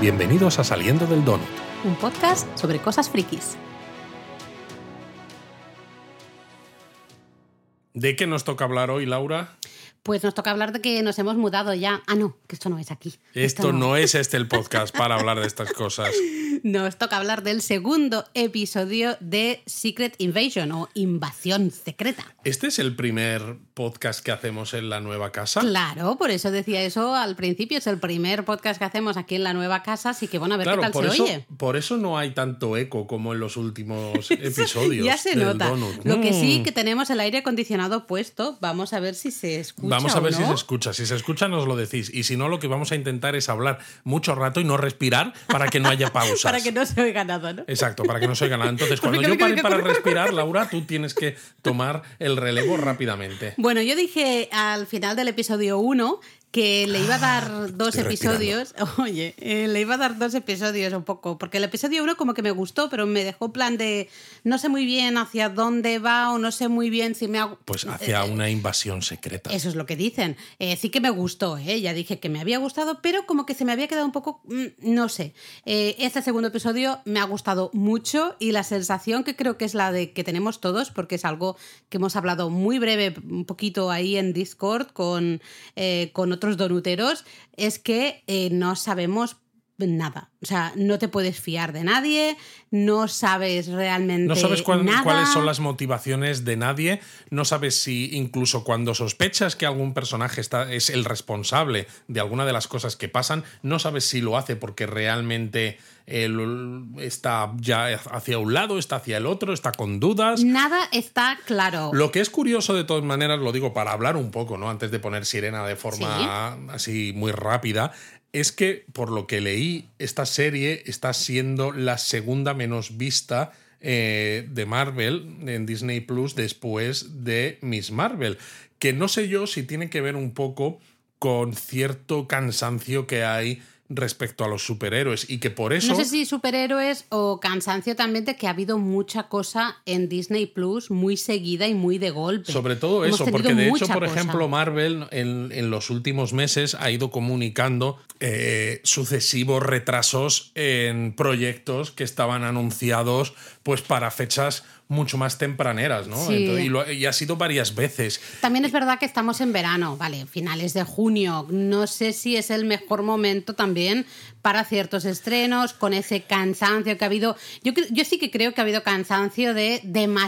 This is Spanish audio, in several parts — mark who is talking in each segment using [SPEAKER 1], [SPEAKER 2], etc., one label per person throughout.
[SPEAKER 1] Bienvenidos a Saliendo del Donut.
[SPEAKER 2] Un podcast sobre cosas frikis.
[SPEAKER 1] ¿De qué nos toca hablar hoy, Laura?
[SPEAKER 2] Pues nos toca hablar de que nos hemos mudado ya. Ah, no, que esto no es aquí.
[SPEAKER 1] Esto, no. es este el podcast para hablar de estas cosas.
[SPEAKER 2] Nos toca hablar del segundo episodio de Secret Invasion o Invasión Secreta.
[SPEAKER 1] ¿Este es el primer podcast que hacemos en la nueva casa?
[SPEAKER 2] Claro, por eso decía eso al principio. Es el primer podcast que hacemos aquí en la nueva casa, así que bueno, a ver qué tal
[SPEAKER 1] por
[SPEAKER 2] se
[SPEAKER 1] eso,
[SPEAKER 2] oye.
[SPEAKER 1] Por eso no hay tanto eco como en los últimos episodios.
[SPEAKER 2] ya se
[SPEAKER 1] del
[SPEAKER 2] nota.
[SPEAKER 1] Donut.
[SPEAKER 2] Lo que sí
[SPEAKER 1] Mm.
[SPEAKER 2] que tenemos el aire acondicionado puesto. Vamos a ver si se escucha.
[SPEAKER 1] Vamos a ver si se escucha. Si se escucha, nos lo decís. Y si no, lo que vamos a intentar es hablar mucho rato y no respirar para que no haya pausas.
[SPEAKER 2] Para que no se oiga nada, ¿no?
[SPEAKER 1] Exacto, para que no se oiga nada. Entonces, cuando yo pare para respirar, Laura, tú tienes que tomar el relevo rápidamente.
[SPEAKER 2] Bueno, yo dije al final del episodio 1 que le iba a dar dos
[SPEAKER 1] estoy
[SPEAKER 2] episodios. Oye, eh, le iba a dar dos episodios un poco. Porque el episodio 1 como que me gustó, pero me dejó plan de no sé muy bien hacia dónde va o no sé muy bien si me hago.
[SPEAKER 1] Pues hacia una invasión secreta.
[SPEAKER 2] Eso es lo que dicen. Eh, sí que me gustó, ¿eh? ya dije que me había gustado, pero como que se me había quedado un poco, mm, no sé. Eh, este segundo episodio me ha gustado mucho y la sensación que creo que es la de que tenemos todos, porque es algo que hemos hablado muy breve, un poquito ahí en Discord con, eh, con otros donuteros, es que eh, no sabemos nada. O sea, no te puedes fiar de nadie, no sabes realmente
[SPEAKER 1] No sabes cuál-
[SPEAKER 2] nada.
[SPEAKER 1] cuáles son las motivaciones de nadie, no sabes si incluso cuando sospechas que algún personaje está, es el responsable de alguna de las cosas que pasan, no sabes si lo hace porque realmente él está ya hacia un lado, está hacia el otro, está con dudas.
[SPEAKER 2] Nada está claro.
[SPEAKER 1] Lo que es curioso de todas maneras, lo digo para hablar un poco, ¿no? Antes de poner sirena de forma así muy rápida, es que por lo que leí, esta serie está siendo la segunda menos vista eh, de Marvel en Disney Plus después de Miss Marvel. Que no sé yo si tiene que ver un poco con cierto cansancio que hay respecto a los superhéroes y que por eso
[SPEAKER 2] No sé si superhéroes o cansancio también de que ha habido mucha cosa en Disney Plus muy seguida y muy de golpe.
[SPEAKER 1] Sobre todo eso, porque de hecho, por
[SPEAKER 2] cosa.
[SPEAKER 1] ejemplo, Marvel en, en los últimos meses ha ido comunicando eh, sucesivos retrasos en proyectos que estaban anunciados pues para fechas mucho más tempraneras, ¿no?
[SPEAKER 2] Sí.
[SPEAKER 1] Entonces, y, lo- y ha sido varias veces.
[SPEAKER 2] También es verdad que estamos en verano, vale, finales de junio. No sé si es el mejor momento también para ciertos estrenos, con ese cansancio que ha habido. Yo, yo sí que creo que ha habido cansancio de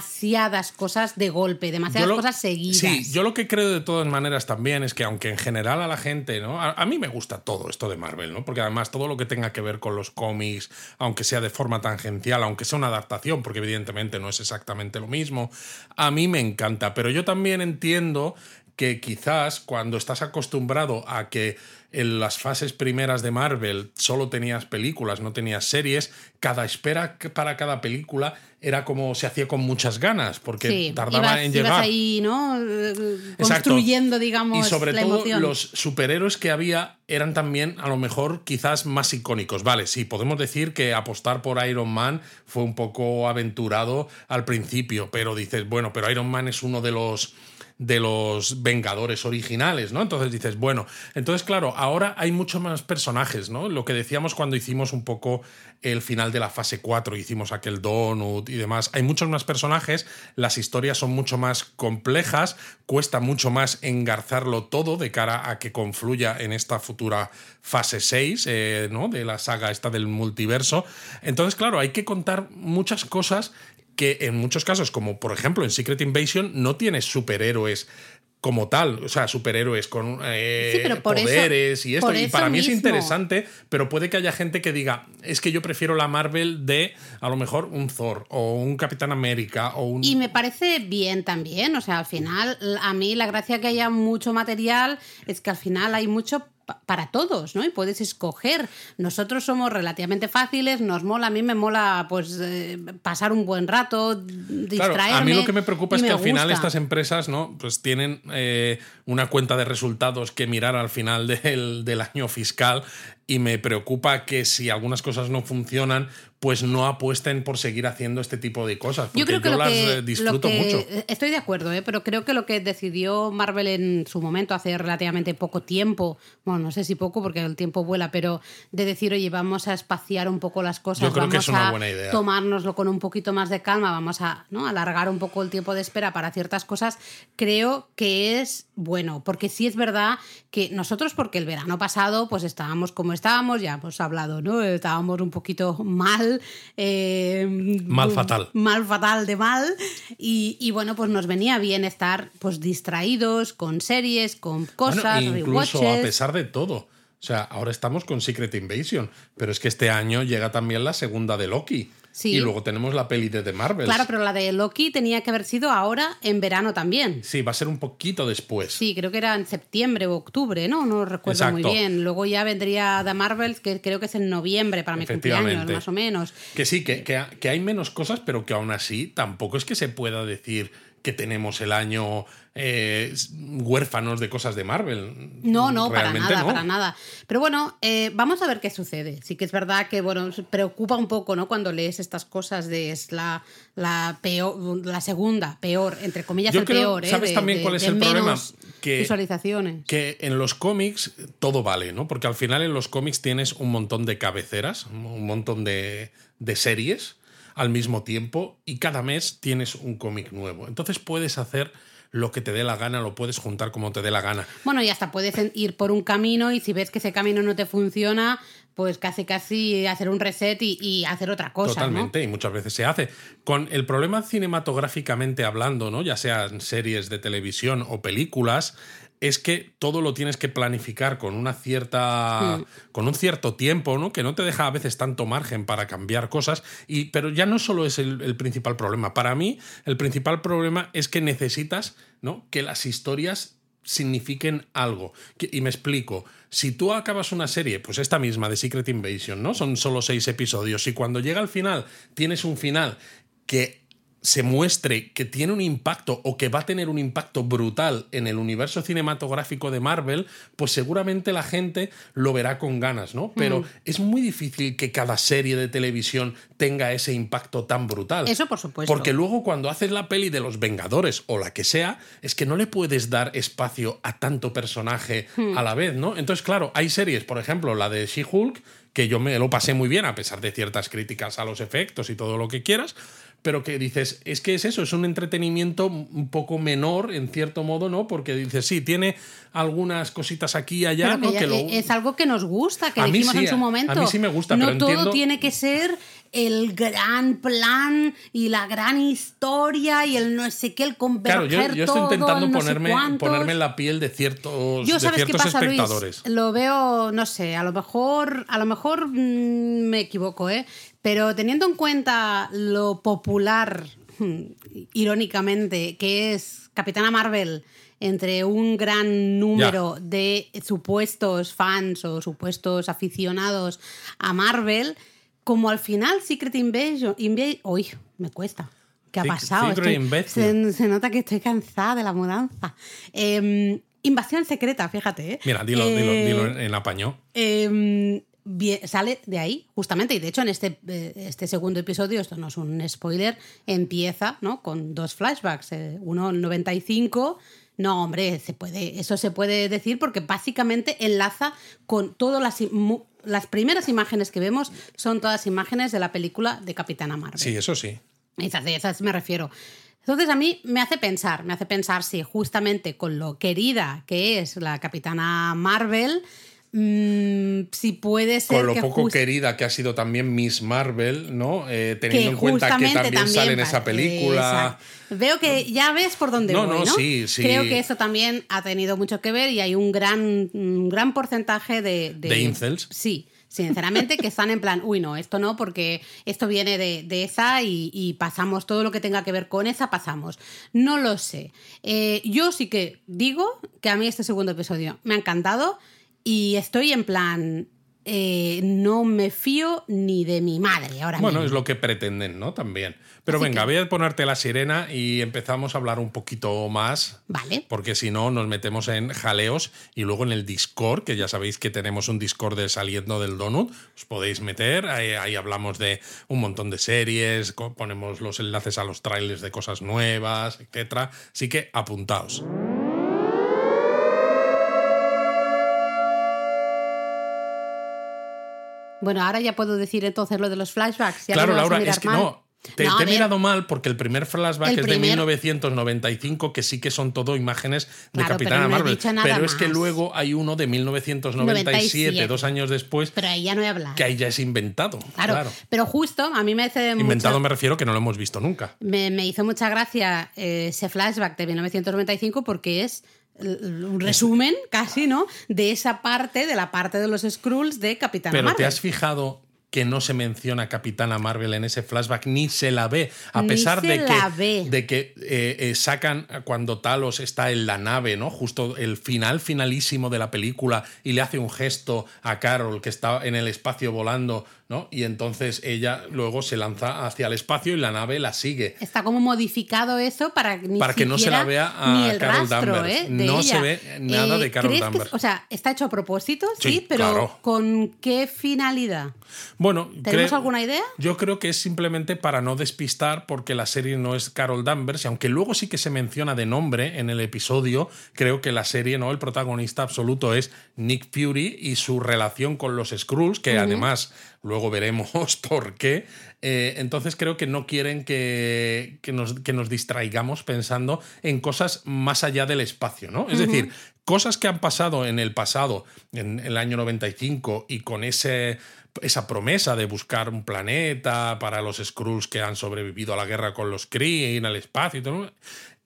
[SPEAKER 2] demasiadas cosas de golpe, demasiadas
[SPEAKER 1] lo-
[SPEAKER 2] cosas seguidas.
[SPEAKER 1] Sí, yo lo que creo de todas maneras también es que aunque en general a la gente, ¿no? A, a mí me gusta todo esto de Marvel, ¿no? Porque además todo lo que tenga que ver con los cómics, aunque sea de forma tangencial, aunque sea una adaptación, porque evidentemente no es exactamente lo mismo, a mí me encanta. Pero yo también entiendo que quizás cuando estás acostumbrado a que en las fases primeras de Marvel solo tenías películas, no tenías series, cada espera para cada película era como se hacía con muchas ganas, porque
[SPEAKER 2] Sí,
[SPEAKER 1] tardaba
[SPEAKER 2] ibas,
[SPEAKER 1] en
[SPEAKER 2] ibas
[SPEAKER 1] llegar.
[SPEAKER 2] ahí, ¿no?
[SPEAKER 1] Exacto.
[SPEAKER 2] Construyendo, digamos,
[SPEAKER 1] Y sobre
[SPEAKER 2] la
[SPEAKER 1] todo
[SPEAKER 2] emoción.
[SPEAKER 1] los superhéroes que había eran también a lo mejor quizás más icónicos. Vale, sí, podemos decir que apostar por Iron Man fue un poco aventurado al principio, pero dices, bueno, pero Iron Man es uno de los de los Vengadores originales, ¿no? Entonces dices, bueno, entonces claro, ahora hay muchos más personajes, ¿no? Lo que decíamos cuando hicimos un poco el final de la fase 4, hicimos aquel donut y demás, hay muchos más personajes, las historias son mucho más complejas, cuesta mucho más engarzarlo todo de cara a que confluya en esta futura fase 6, eh, ¿no? De la saga esta del multiverso. Entonces, claro, hay que contar muchas cosas que en muchos casos, como por ejemplo en Secret Invasion, no tienes superhéroes como tal, o sea, superhéroes con eh,
[SPEAKER 2] Sí, pero por eso-
[SPEAKER 1] poderes y esto. y para mí es interesante, pero puede que haya gente que diga, es que yo prefiero la Marvel de a lo mejor un Thor o un Capitán América o un...
[SPEAKER 2] Y me parece bien también, o sea, al final, a mí la gracia que haya mucho material es que al final hay mucho para todos, ¿no? Y puedes escoger. Nosotros somos relativamente fáciles, nos mola, a mí me mola pues eh, pasar un buen rato, distraerme.
[SPEAKER 1] Claro, a mí lo que me preocupa es que al final estas empresas no pues tienen eh, una cuenta de resultados que mirar al final del, del año fiscal y me preocupa que si algunas cosas no funcionan, pues no apuesten por seguir haciendo este tipo de cosas. Porque yo creo que yo las que, eh, disfruto mucho.
[SPEAKER 2] Estoy de acuerdo, ¿eh? pero creo que lo que decidió Marvel en su momento, hace relativamente poco tiempo, bueno, no sé si poco porque el tiempo vuela, pero de decir, oye, vamos a espaciar un poco las cosas,
[SPEAKER 1] yo creo
[SPEAKER 2] vamos
[SPEAKER 1] que es una
[SPEAKER 2] a
[SPEAKER 1] buena idea.
[SPEAKER 2] tomárnoslo con un poquito más de calma, vamos a ¿no? alargar un poco el tiempo de espera para ciertas cosas, creo que es bueno, porque sí es verdad que nosotros, porque el verano pasado, pues estábamos como estábamos, ya hemos hablado, ¿no? Estábamos un poquito mal eh,
[SPEAKER 1] mal fatal.
[SPEAKER 2] Mal fatal de mal. Y, bueno, pues nos venía bien estar pues distraídos con series, con cosas,
[SPEAKER 1] incluso a pesar de todo. O sea, ahora estamos con Secret Invasion, pero es que este año llega también la segunda de Loki. Y luego tenemos la peli de The Marvels.
[SPEAKER 2] Claro, pero la de Loki tenía que haber sido ahora en verano también.
[SPEAKER 1] Sí, va a ser un poquito después.
[SPEAKER 2] Sí, creo que era en septiembre o octubre, ¿no? No recuerdo muy bien. Luego ya vendría The Marvels, que creo que es en noviembre para mi cumpleaños, más o menos.
[SPEAKER 1] Que sí, que, que hay menos cosas, pero que aún así tampoco es que se pueda decir que tenemos el año eh, huérfanos de cosas de Marvel.
[SPEAKER 2] No, no, para nada, para nada. Pero bueno, eh, vamos a ver qué sucede. Sí que es verdad que, bueno, preocupa un poco, ¿no? Cuando lees estas cosas de es la, la peor, la segunda, peor, entre comillas, el peor. ¿eh?
[SPEAKER 1] ¿Sabes también cuál es el problema? Que,
[SPEAKER 2] visualizaciones.
[SPEAKER 1] Que en los cómics todo vale, ¿no? Porque al final en los cómics tienes un montón de cabeceras, un montón de, de series al mismo tiempo y cada mes tienes un cómic nuevo. Entonces puedes hacer lo que te dé la gana, lo puedes juntar como te dé la gana.
[SPEAKER 2] Bueno, y hasta puedes ir por un camino y si ves que ese camino no te funciona, pues casi casi hacer un reset y, hacer otra cosa.
[SPEAKER 1] Totalmente, y muchas veces se hace. Con el problema cinematográficamente hablando, ¿no? Ya sean series de televisión o películas, es que todo lo tienes que planificar con una cierta. Con un cierto tiempo, ¿no? Que no te deja a veces tanto margen para cambiar cosas. Y, pero ya no solo es el, principal problema. Para mí, el principal problema es que necesitas, ¿no? Que las historias signifiquen algo. Y me explico. Si tú acabas una serie, pues esta misma de Secret Invasion, ¿no? Son solo seis episodios. Y cuando llega al final, tienes un final que se muestre que tiene un impacto o que va a tener un impacto brutal en el universo cinematográfico de Marvel, pues seguramente la gente lo verá con ganas, ¿no? Pero mm. es muy difícil que cada serie de televisión tenga ese impacto tan brutal.
[SPEAKER 2] Eso por supuesto.
[SPEAKER 1] Porque luego cuando haces la peli de los Vengadores o la que sea, es que no le puedes dar espacio a tanto personaje mm. a la vez, ¿no? Entonces, claro, hay series, por ejemplo, la de She-Hulk, que yo me lo pasé muy bien a pesar de ciertas críticas a los efectos y todo lo que quieras, pero que dices, es que es eso, es un entretenimiento un poco menor, en cierto modo, ¿no? Porque dices, sí, tiene algunas cositas aquí y allá, ¿no?
[SPEAKER 2] Que Es algo que nos gusta, que dijimos en su momento.
[SPEAKER 1] A mí sí me gusta,
[SPEAKER 2] no
[SPEAKER 1] pero
[SPEAKER 2] todo tiene que ser el gran plan y la gran historia y el no sé qué, el converger
[SPEAKER 1] Claro, yo, estoy intentando ponerme, ponerme en la piel de ciertos, yo, ¿sabes qué pasa, espectadores.
[SPEAKER 2] lo veo, no sé, a lo mejor, a lo mejor mm, me equivoco, ¿eh? Pero teniendo en cuenta lo popular, irónicamente, que es Capitana Marvel entre un gran número de supuestos fans o supuestos aficionados a Marvel, como al final Secret Invasion... uy, me cuesta. ¿Qué ha pasado? se, nota que estoy cansada de la mudanza. Em, invasión secreta, fíjate. ¿eh?
[SPEAKER 1] Mira, dilo, dilo, dilo eh, en apaño.
[SPEAKER 2] Eh, sale de ahí, justamente. Y de hecho, en este, eh, este segundo episodio, esto no es un spoiler, empieza ¿no? con dos flashbacks. Uno en 95. No, hombre, se puede, eso se puede decir porque básicamente enlaza con todas las, las primeras imágenes que vemos, son todas imágenes de la película de Capitana Marvel.
[SPEAKER 1] Sí, eso sí.
[SPEAKER 2] Esas, esas me refiero. Entonces a mí me hace pensar, me hace pensar si justamente con lo querida que es la Capitana Marvel, Mm, si puede ser.
[SPEAKER 1] Con lo poco querida que ha sido también Miss Marvel, ¿no? Eh, teniendo en cuenta que también, sale en esa película.
[SPEAKER 2] Veo que ya ves por dónde voy, ¿no? Sí, sí. Creo que eso también ha tenido mucho que ver y hay un gran, gran porcentaje de.
[SPEAKER 1] De, incels.
[SPEAKER 2] Sí. Sinceramente, que están en plan, uy, no, esto no, porque esto viene de, esa y, pasamos todo lo que tenga que ver con esa, pasamos. No lo sé. Eh, yo sí que digo que a mí este segundo episodio me ha encantado y estoy en plan, eh, no me fío ni de mi madre ahora
[SPEAKER 1] Bueno,
[SPEAKER 2] mismo.
[SPEAKER 1] es lo que pretenden, ¿no? También. Pero
[SPEAKER 2] Así
[SPEAKER 1] venga,
[SPEAKER 2] que-
[SPEAKER 1] voy a ponerte la sirena y empezamos a hablar un poquito más.
[SPEAKER 2] Vale.
[SPEAKER 1] Porque si no, nos metemos en jaleos y luego en el Discord, que ya sabéis que tenemos un Discord de Saliendo del Donut. Os podéis meter, ahí, ahí hablamos de un montón de series, ponemos los enlaces a los trailers de cosas nuevas, etc. Así que apuntaos.
[SPEAKER 2] Bueno, ahora ya puedo decir entonces lo de los flashbacks. Ya
[SPEAKER 1] claro,
[SPEAKER 2] no
[SPEAKER 1] Laura, es que
[SPEAKER 2] mal.
[SPEAKER 1] no. Te,
[SPEAKER 2] No, a
[SPEAKER 1] te he mirado mal porque el primer flashback
[SPEAKER 2] El
[SPEAKER 1] es de
[SPEAKER 2] primer-
[SPEAKER 1] 1995, que sí que son todo imágenes de
[SPEAKER 2] Claro, pero
[SPEAKER 1] Capitana
[SPEAKER 2] no he
[SPEAKER 1] Marvel.
[SPEAKER 2] dicho nada
[SPEAKER 1] pero es que luego hay uno de 1997,
[SPEAKER 2] 97.
[SPEAKER 1] dos años después,
[SPEAKER 2] Pero ahí ya no he hablado.
[SPEAKER 1] que ahí ya es inventado.
[SPEAKER 2] Claro,
[SPEAKER 1] Claro.
[SPEAKER 2] pero justo a mí me hace
[SPEAKER 1] Inventado
[SPEAKER 2] mucha-
[SPEAKER 1] me refiero que no lo hemos visto nunca.
[SPEAKER 2] me, me hizo mucha gracia eh, ese flashback de 1995 porque es un resumen casi, ¿no? De esa parte, de la parte de los Skrulls de Capitana
[SPEAKER 1] Pero
[SPEAKER 2] Marvel.
[SPEAKER 1] ¿te has fijado que no se menciona a Capitana Marvel en ese flashback, ni se la ve? A
[SPEAKER 2] Ni
[SPEAKER 1] pesar de que. De que eh, eh, sacan cuando Talos está en la nave, ¿no? Justo el final finalísimo de la película y le hace un gesto a Carol que está en el espacio volando, ¿no? Y entonces ella luego se lanza hacia el espacio y la nave la sigue.
[SPEAKER 2] Está como modificado eso para, ni
[SPEAKER 1] Para que no se la vea a
[SPEAKER 2] el
[SPEAKER 1] Carol
[SPEAKER 2] rastro,
[SPEAKER 1] Danvers.
[SPEAKER 2] ¿eh?
[SPEAKER 1] No se ve nada de Carol
[SPEAKER 2] ¿crees que-
[SPEAKER 1] Danvers.
[SPEAKER 2] o sea, está hecho a propósito, sí,
[SPEAKER 1] Sí,
[SPEAKER 2] pero
[SPEAKER 1] claro.
[SPEAKER 2] ¿con qué finalidad?
[SPEAKER 1] Bueno,
[SPEAKER 2] ¿Tenemos
[SPEAKER 1] creo-
[SPEAKER 2] alguna idea?
[SPEAKER 1] Yo creo que es simplemente para no despistar, porque la serie no es Carol Danvers, y aunque luego sí que se menciona de nombre en el episodio, creo que la serie, ¿no? El protagonista absoluto es Nick Fury y su relación con los Skrulls, que además luego veremos por qué. Eh, entonces creo que no quieren que, que nos, que nos distraigamos pensando en cosas más allá del espacio, ¿no? Es decir, cosas que han pasado en el pasado, en el año 95, y con ese esa promesa de buscar un planeta para los Skrulls que han sobrevivido a la guerra con los Kree en el espacio y todo,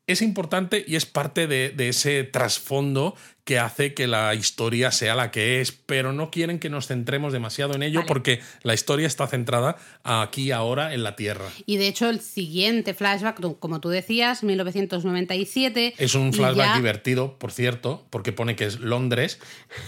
[SPEAKER 1] es importante y es parte de, de ese trasfondo que hace que la historia sea la que es, pero no quieren que nos centremos demasiado en ello
[SPEAKER 2] Vale.
[SPEAKER 1] porque la historia está centrada aquí ahora en la Tierra.
[SPEAKER 2] Y de hecho, el siguiente flashback, como tú decías, 1997.
[SPEAKER 1] Es un flashback
[SPEAKER 2] ya-
[SPEAKER 1] divertido, por cierto, porque pone que es Londres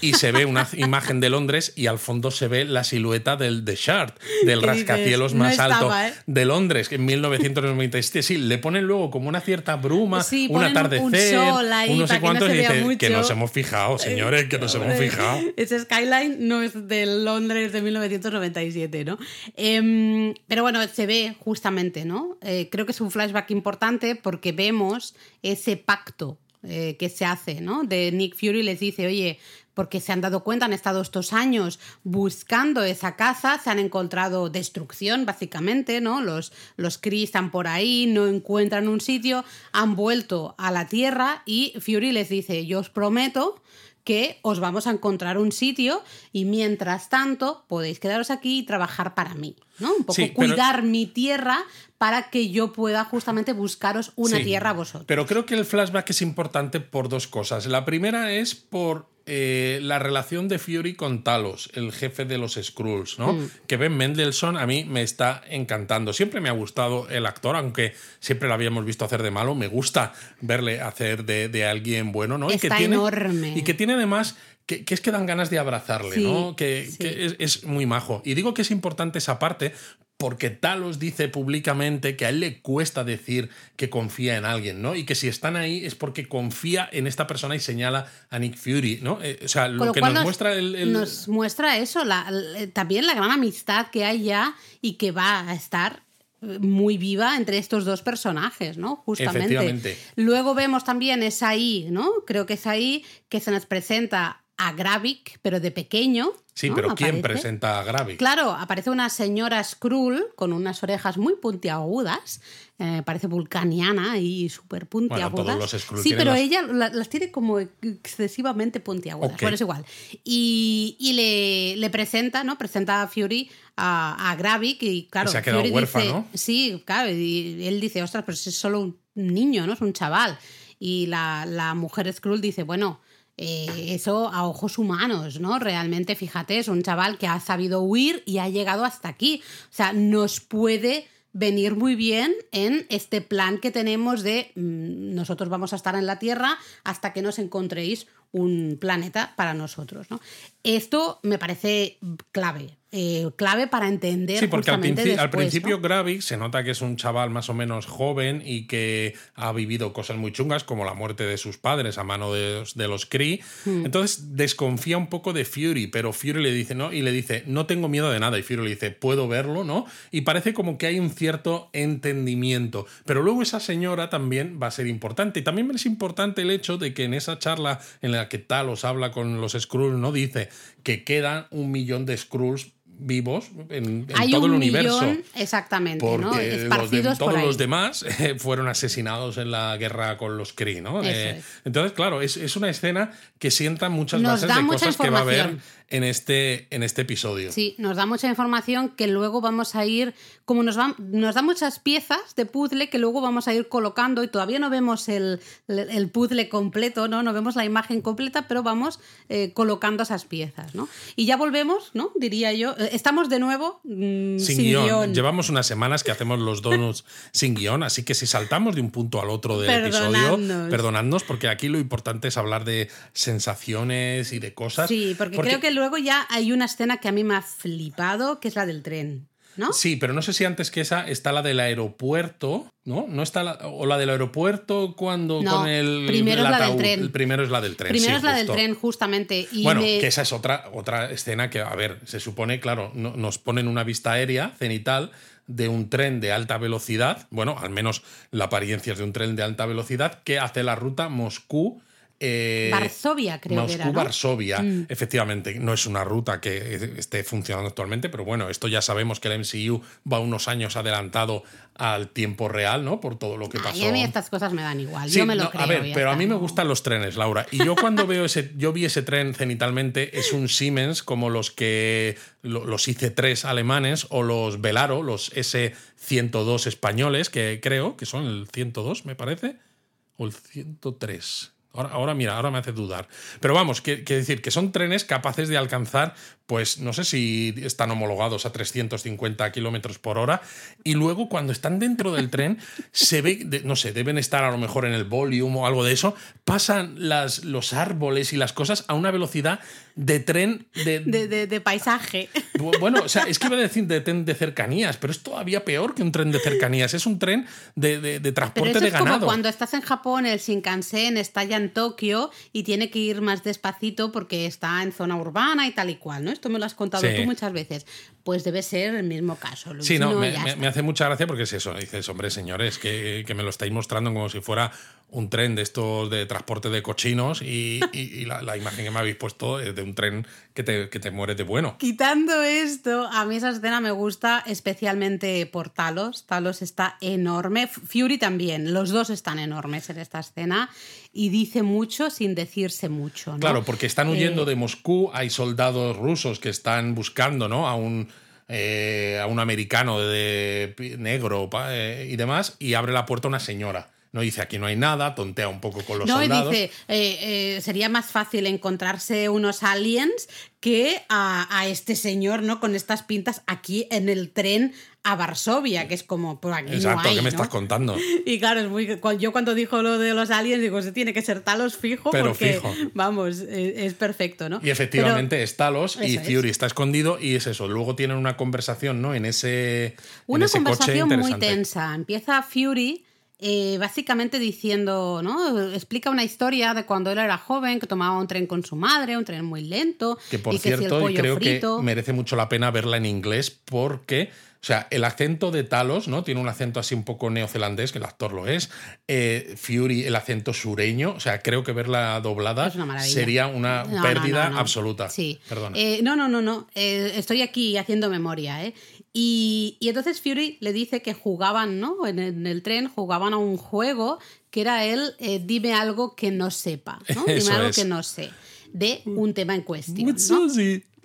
[SPEAKER 1] y se ve una imagen de Londres y al fondo se ve la silueta del The Shard, del
[SPEAKER 2] ¿Qué
[SPEAKER 1] rascacielos?
[SPEAKER 2] No
[SPEAKER 1] más alto
[SPEAKER 2] ¿eh?
[SPEAKER 1] de Londres, que en 1997. Sí, le ponen luego como una cierta bruma,
[SPEAKER 2] Sí,
[SPEAKER 1] un
[SPEAKER 2] ponen un
[SPEAKER 1] atardecer,
[SPEAKER 2] sol ahí
[SPEAKER 1] un no sé
[SPEAKER 2] no
[SPEAKER 1] cuántos, y dice que nos hemos fijado, señores, que nos hemos fijado.
[SPEAKER 2] Ese skyline no es de Londres de 1997, ¿no? Em, pero bueno, se ve justamente, ¿no? Eh, creo que es un flashback importante porque vemos ese pacto eh, que se hace, ¿no? De Nick Fury les dice, oye, porque se han dado cuenta, han estado estos años buscando esa casa, se han encontrado destrucción, básicamente, ¿no? Los, los Kree están por ahí, no encuentran un sitio, han vuelto a la Tierra y Fury les dice, yo os prometo que os vamos a encontrar un sitio y mientras tanto podéis quedaros aquí y trabajar para mí, ¿no? Un poco
[SPEAKER 1] Sí, pero-
[SPEAKER 2] cuidar mi tierra para que yo pueda justamente buscaros una
[SPEAKER 1] Sí,
[SPEAKER 2] tierra a vosotros.
[SPEAKER 1] Pero creo que el flashback es importante por dos cosas. La primera es por eh, la relación de Fury con Talos, el jefe de los Skrulls, ¿no?
[SPEAKER 2] Mm.
[SPEAKER 1] Que Ben Mendelssohn a mí me está encantando. Siempre me ha gustado el actor, aunque siempre lo habíamos visto hacer de malo. Me gusta verle hacer de, de alguien bueno, ¿no?
[SPEAKER 2] Está
[SPEAKER 1] que tiene,
[SPEAKER 2] enorme.
[SPEAKER 1] Y que tiene además que, que es que dan ganas de abrazarle,
[SPEAKER 2] Sí,
[SPEAKER 1] ¿no? Que,
[SPEAKER 2] sí.
[SPEAKER 1] que es, es muy majo. Y digo que es importante esa parte porque Talos dice públicamente que a él le cuesta decir que confía en alguien, ¿no? Y que si están ahí es porque confía en esta persona y señala a Nick Fury, ¿no? Eh, o sea, lo,
[SPEAKER 2] lo
[SPEAKER 1] que nos, muestra el... el-
[SPEAKER 2] nos muestra eso, la- l- también la gran amistad que hay ya y que va a estar eh, muy viva entre estos dos personajes, ¿no? Justamente.
[SPEAKER 1] Efectivamente.
[SPEAKER 2] Luego vemos también es ahí, ¿no? Creo que es ahí que se nos presenta a Gravik, pero de pequeño.
[SPEAKER 1] Sí,
[SPEAKER 2] ¿no?
[SPEAKER 1] pero ¿quién
[SPEAKER 2] Aparece.
[SPEAKER 1] presenta a Gravik?
[SPEAKER 2] Claro, aparece una señora Skrull con unas orejas muy puntiagudas, eh, parece vulcaniana y súper puntiagudas.
[SPEAKER 1] todos los Skrull
[SPEAKER 2] sí, pero
[SPEAKER 1] las-
[SPEAKER 2] ella la- las tiene como excesivamente puntiagudas.
[SPEAKER 1] Ok.
[SPEAKER 2] Bueno, es igual. Y, y le, le presenta, ¿no? Presenta a Fury a, a Gravik y claro,
[SPEAKER 1] Y se ha quedado
[SPEAKER 2] Fury
[SPEAKER 1] huérfano.
[SPEAKER 2] dice, sí, claro, y él dice, ostras, pero si es solo un niño, ¿no? Es un chaval. Y la, la mujer Skrull dice, bueno, eh, eso a ojos humanos, ¿no? Realmente, fíjate, es un chaval que ha sabido huir y ha llegado hasta aquí. O sea, nos puede venir muy bien en este plan que tenemos de mm, nosotros vamos a estar en la Tierra hasta que nos encontréis un planeta para nosotros. ¿no? Esto me parece clave. Eh, clave para entender.
[SPEAKER 1] Sí, porque al, al principio
[SPEAKER 2] ¿no?
[SPEAKER 1] Gravik se nota que es un chaval más o menos joven y que ha vivido cosas muy chungas, como la muerte de sus padres a mano de, los- de los Kree.
[SPEAKER 2] Hmm.
[SPEAKER 1] Entonces desconfía un poco de Fury, pero Fury le dice, ¿no? Y le dice, no tengo miedo de nada. Y Fury le dice, puedo verlo, ¿no? Y parece como que hay un cierto entendimiento. Pero luego esa señora también va a ser importante. Y también es importante el hecho de que en esa charla en la que Talos habla con los Skrulls, ¿no? Dice que quedan un millón de Skrulls vivos en, en
[SPEAKER 2] Hay
[SPEAKER 1] todo
[SPEAKER 2] un
[SPEAKER 1] el universo.
[SPEAKER 2] millón, exactamente, ¿no?
[SPEAKER 1] Porque los de-
[SPEAKER 2] Esparcidos por
[SPEAKER 1] todos los demás eh, fueron asesinados en la guerra con los Kree, ¿no? Eh,
[SPEAKER 2] es.
[SPEAKER 1] Entonces, claro, es, es una escena que sienta muchas
[SPEAKER 2] Nos
[SPEAKER 1] bases
[SPEAKER 2] da
[SPEAKER 1] de
[SPEAKER 2] mucha
[SPEAKER 1] cosas que va a haber. En este, en este episodio.
[SPEAKER 2] Sí, nos da mucha información que luego vamos a ir, como nos, va, nos da muchas piezas de puzzle que luego vamos a ir colocando y todavía no vemos el, el puzzle completo, ¿no? No vemos la imagen completa, pero vamos eh, colocando esas piezas, ¿no? Y ya volvemos, ¿no? Diría yo. Eh, Estamos de nuevo mm,
[SPEAKER 1] Sin, guion. Llevamos unas semanas que hacemos los donuts sin guion, así que si saltamos de un punto al otro del episodio,
[SPEAKER 2] Perdonadnos.
[SPEAKER 1] porque aquí lo importante es hablar de sensaciones y de cosas.
[SPEAKER 2] Sí, porque, creo que luego ya hay una escena que a mí me ha flipado, que es la del tren, ¿no?
[SPEAKER 1] Sí, pero no sé si antes que esa está la del aeropuerto, ¿no? No está la, o la del aeropuerto cuando
[SPEAKER 2] No,
[SPEAKER 1] con el
[SPEAKER 2] primero
[SPEAKER 1] el
[SPEAKER 2] es la del tren.
[SPEAKER 1] El primero es la del tren.
[SPEAKER 2] Primero
[SPEAKER 1] sí,
[SPEAKER 2] es la del tren, justamente. Y
[SPEAKER 1] Bueno,
[SPEAKER 2] me-
[SPEAKER 1] que esa es otra, otra escena que, a ver, se supone, claro, no- nos ponen una vista aérea cenital de un tren de alta velocidad, bueno, al menos la apariencia es de un tren de alta velocidad, que hace la ruta Moscú. Eh,
[SPEAKER 2] Varsovia, creo que era, ¿no? Mm.
[SPEAKER 1] Efectivamente, no es una ruta que esté funcionando actualmente, pero bueno, esto ya sabemos que el MCU va unos años adelantado al tiempo real, ¿no? Por todo lo que
[SPEAKER 2] Ay,
[SPEAKER 1] pasó.
[SPEAKER 2] a mí estas cosas me dan igual.
[SPEAKER 1] Sí,
[SPEAKER 2] yo me lo
[SPEAKER 1] no,
[SPEAKER 2] creo.
[SPEAKER 1] a ver, pero a mí me gustan los trenes, Laura. Y yo cuando veo ese, yo vi ese tren cenitalmente, es un Siemens como los que lo- los IC3 alemanes o los Velaro, los S102 españoles, que creo que son el 102, me parece, o el 103. Ahora, ahora mira, ahora me hace dudar. Pero vamos, que decir que son trenes capaces de alcanzar, pues no sé si están homologados a 350 kilómetros por hora. Y luego, cuando están dentro del tren, se ve, de- no sé, deben estar a lo mejor en el volume o algo de eso, pasan las, los árboles y las cosas a una velocidad de tren de,
[SPEAKER 2] De, de- de paisaje.
[SPEAKER 1] Bu- Bueno, o sea, es que iba a decir de tren de cercanías, pero es todavía peor que un tren de cercanías. Es un tren de,
[SPEAKER 2] Pero
[SPEAKER 1] transporte de
[SPEAKER 2] es como
[SPEAKER 1] ganado.
[SPEAKER 2] cuando estás en Japón, el Shinkansen está ya en Tokio y tiene que ir más despacito porque está en zona urbana y tal y cual, ¿no? Esto me lo has contado
[SPEAKER 1] Sí.
[SPEAKER 2] tú muchas veces. Pues debe ser el mismo caso, Luis.
[SPEAKER 1] Sí, no, me,
[SPEAKER 2] ya
[SPEAKER 1] me-
[SPEAKER 2] está.
[SPEAKER 1] me hace mucha gracia porque es eso. Dices, hombre, señores, que, que me lo estáis mostrando como si fuera un tren de estos de transporte de cochinos y, y- y la, la imagen que me habéis puesto es de un tren que te, que te mueres de bueno.
[SPEAKER 2] Quitando esto, a mí esa escena me gusta especialmente por Talos. Talos está enorme. Fury también. Los dos están enormes en esta escena y dice mucho sin decirse mucho. ¿no?
[SPEAKER 1] Claro, porque están huyendo
[SPEAKER 2] Eh,
[SPEAKER 1] de Moscú, hay soldados rusos que están buscando ¿no? a, un, eh, a un americano de, negro pa- eh, y demás, y abre la puerta una señora. No dice aquí no hay nada, tontea un poco con los
[SPEAKER 2] No,
[SPEAKER 1] soldados.
[SPEAKER 2] dice, eh, eh, sería más fácil encontrarse unos aliens que a, a este señor, ¿no? Con estas pintas aquí en el tren a Varsovia, que es como, por aquí
[SPEAKER 1] Exacto,
[SPEAKER 2] no hay,
[SPEAKER 1] ¿qué me
[SPEAKER 2] ¿no?
[SPEAKER 1] estás contando?
[SPEAKER 2] Y claro, es muy, yo cuando dijo lo de los aliens, digo, se tiene que ser talos fijo,
[SPEAKER 1] Pero
[SPEAKER 2] porque,
[SPEAKER 1] fijo.
[SPEAKER 2] vamos, es, es perfecto, ¿no?
[SPEAKER 1] Y efectivamente
[SPEAKER 2] Pero
[SPEAKER 1] es Talos y
[SPEAKER 2] es.
[SPEAKER 1] Fury está escondido y es eso. Luego tienen una conversación, ¿no? En ese, en
[SPEAKER 2] una
[SPEAKER 1] coche
[SPEAKER 2] conversación muy tensa. Empieza Fury eh, básicamente diciendo, ¿no? Explica una historia de cuando él era joven, que tomaba un tren con su madre, un tren muy lento.
[SPEAKER 1] Que por
[SPEAKER 2] y que si el
[SPEAKER 1] cierto, y
[SPEAKER 2] pollo
[SPEAKER 1] creo
[SPEAKER 2] frito.
[SPEAKER 1] que merece mucho la pena verla en inglés porque, o sea, el acento de Talos, ¿no? Tiene un acento así un poco neozelandés, que el actor lo es. Eh, Fury, el acento sureño. O sea, creo que verla doblada
[SPEAKER 2] Es una maravilla.
[SPEAKER 1] sería una
[SPEAKER 2] No,
[SPEAKER 1] pérdida
[SPEAKER 2] no, no.
[SPEAKER 1] absoluta.
[SPEAKER 2] Sí.
[SPEAKER 1] Perdona.
[SPEAKER 2] Eh, no, no, no, no. Estoy aquí haciendo memoria, ¿eh? Y, y entonces Fury le dice que jugaban, ¿no? En, el- en el tren jugaban a un juego que era él, eh, dime algo que no sepa, ¿no? Dime
[SPEAKER 1] Eso
[SPEAKER 2] algo
[SPEAKER 1] es.
[SPEAKER 2] que no sé. De un tema en cuestión. ¿no?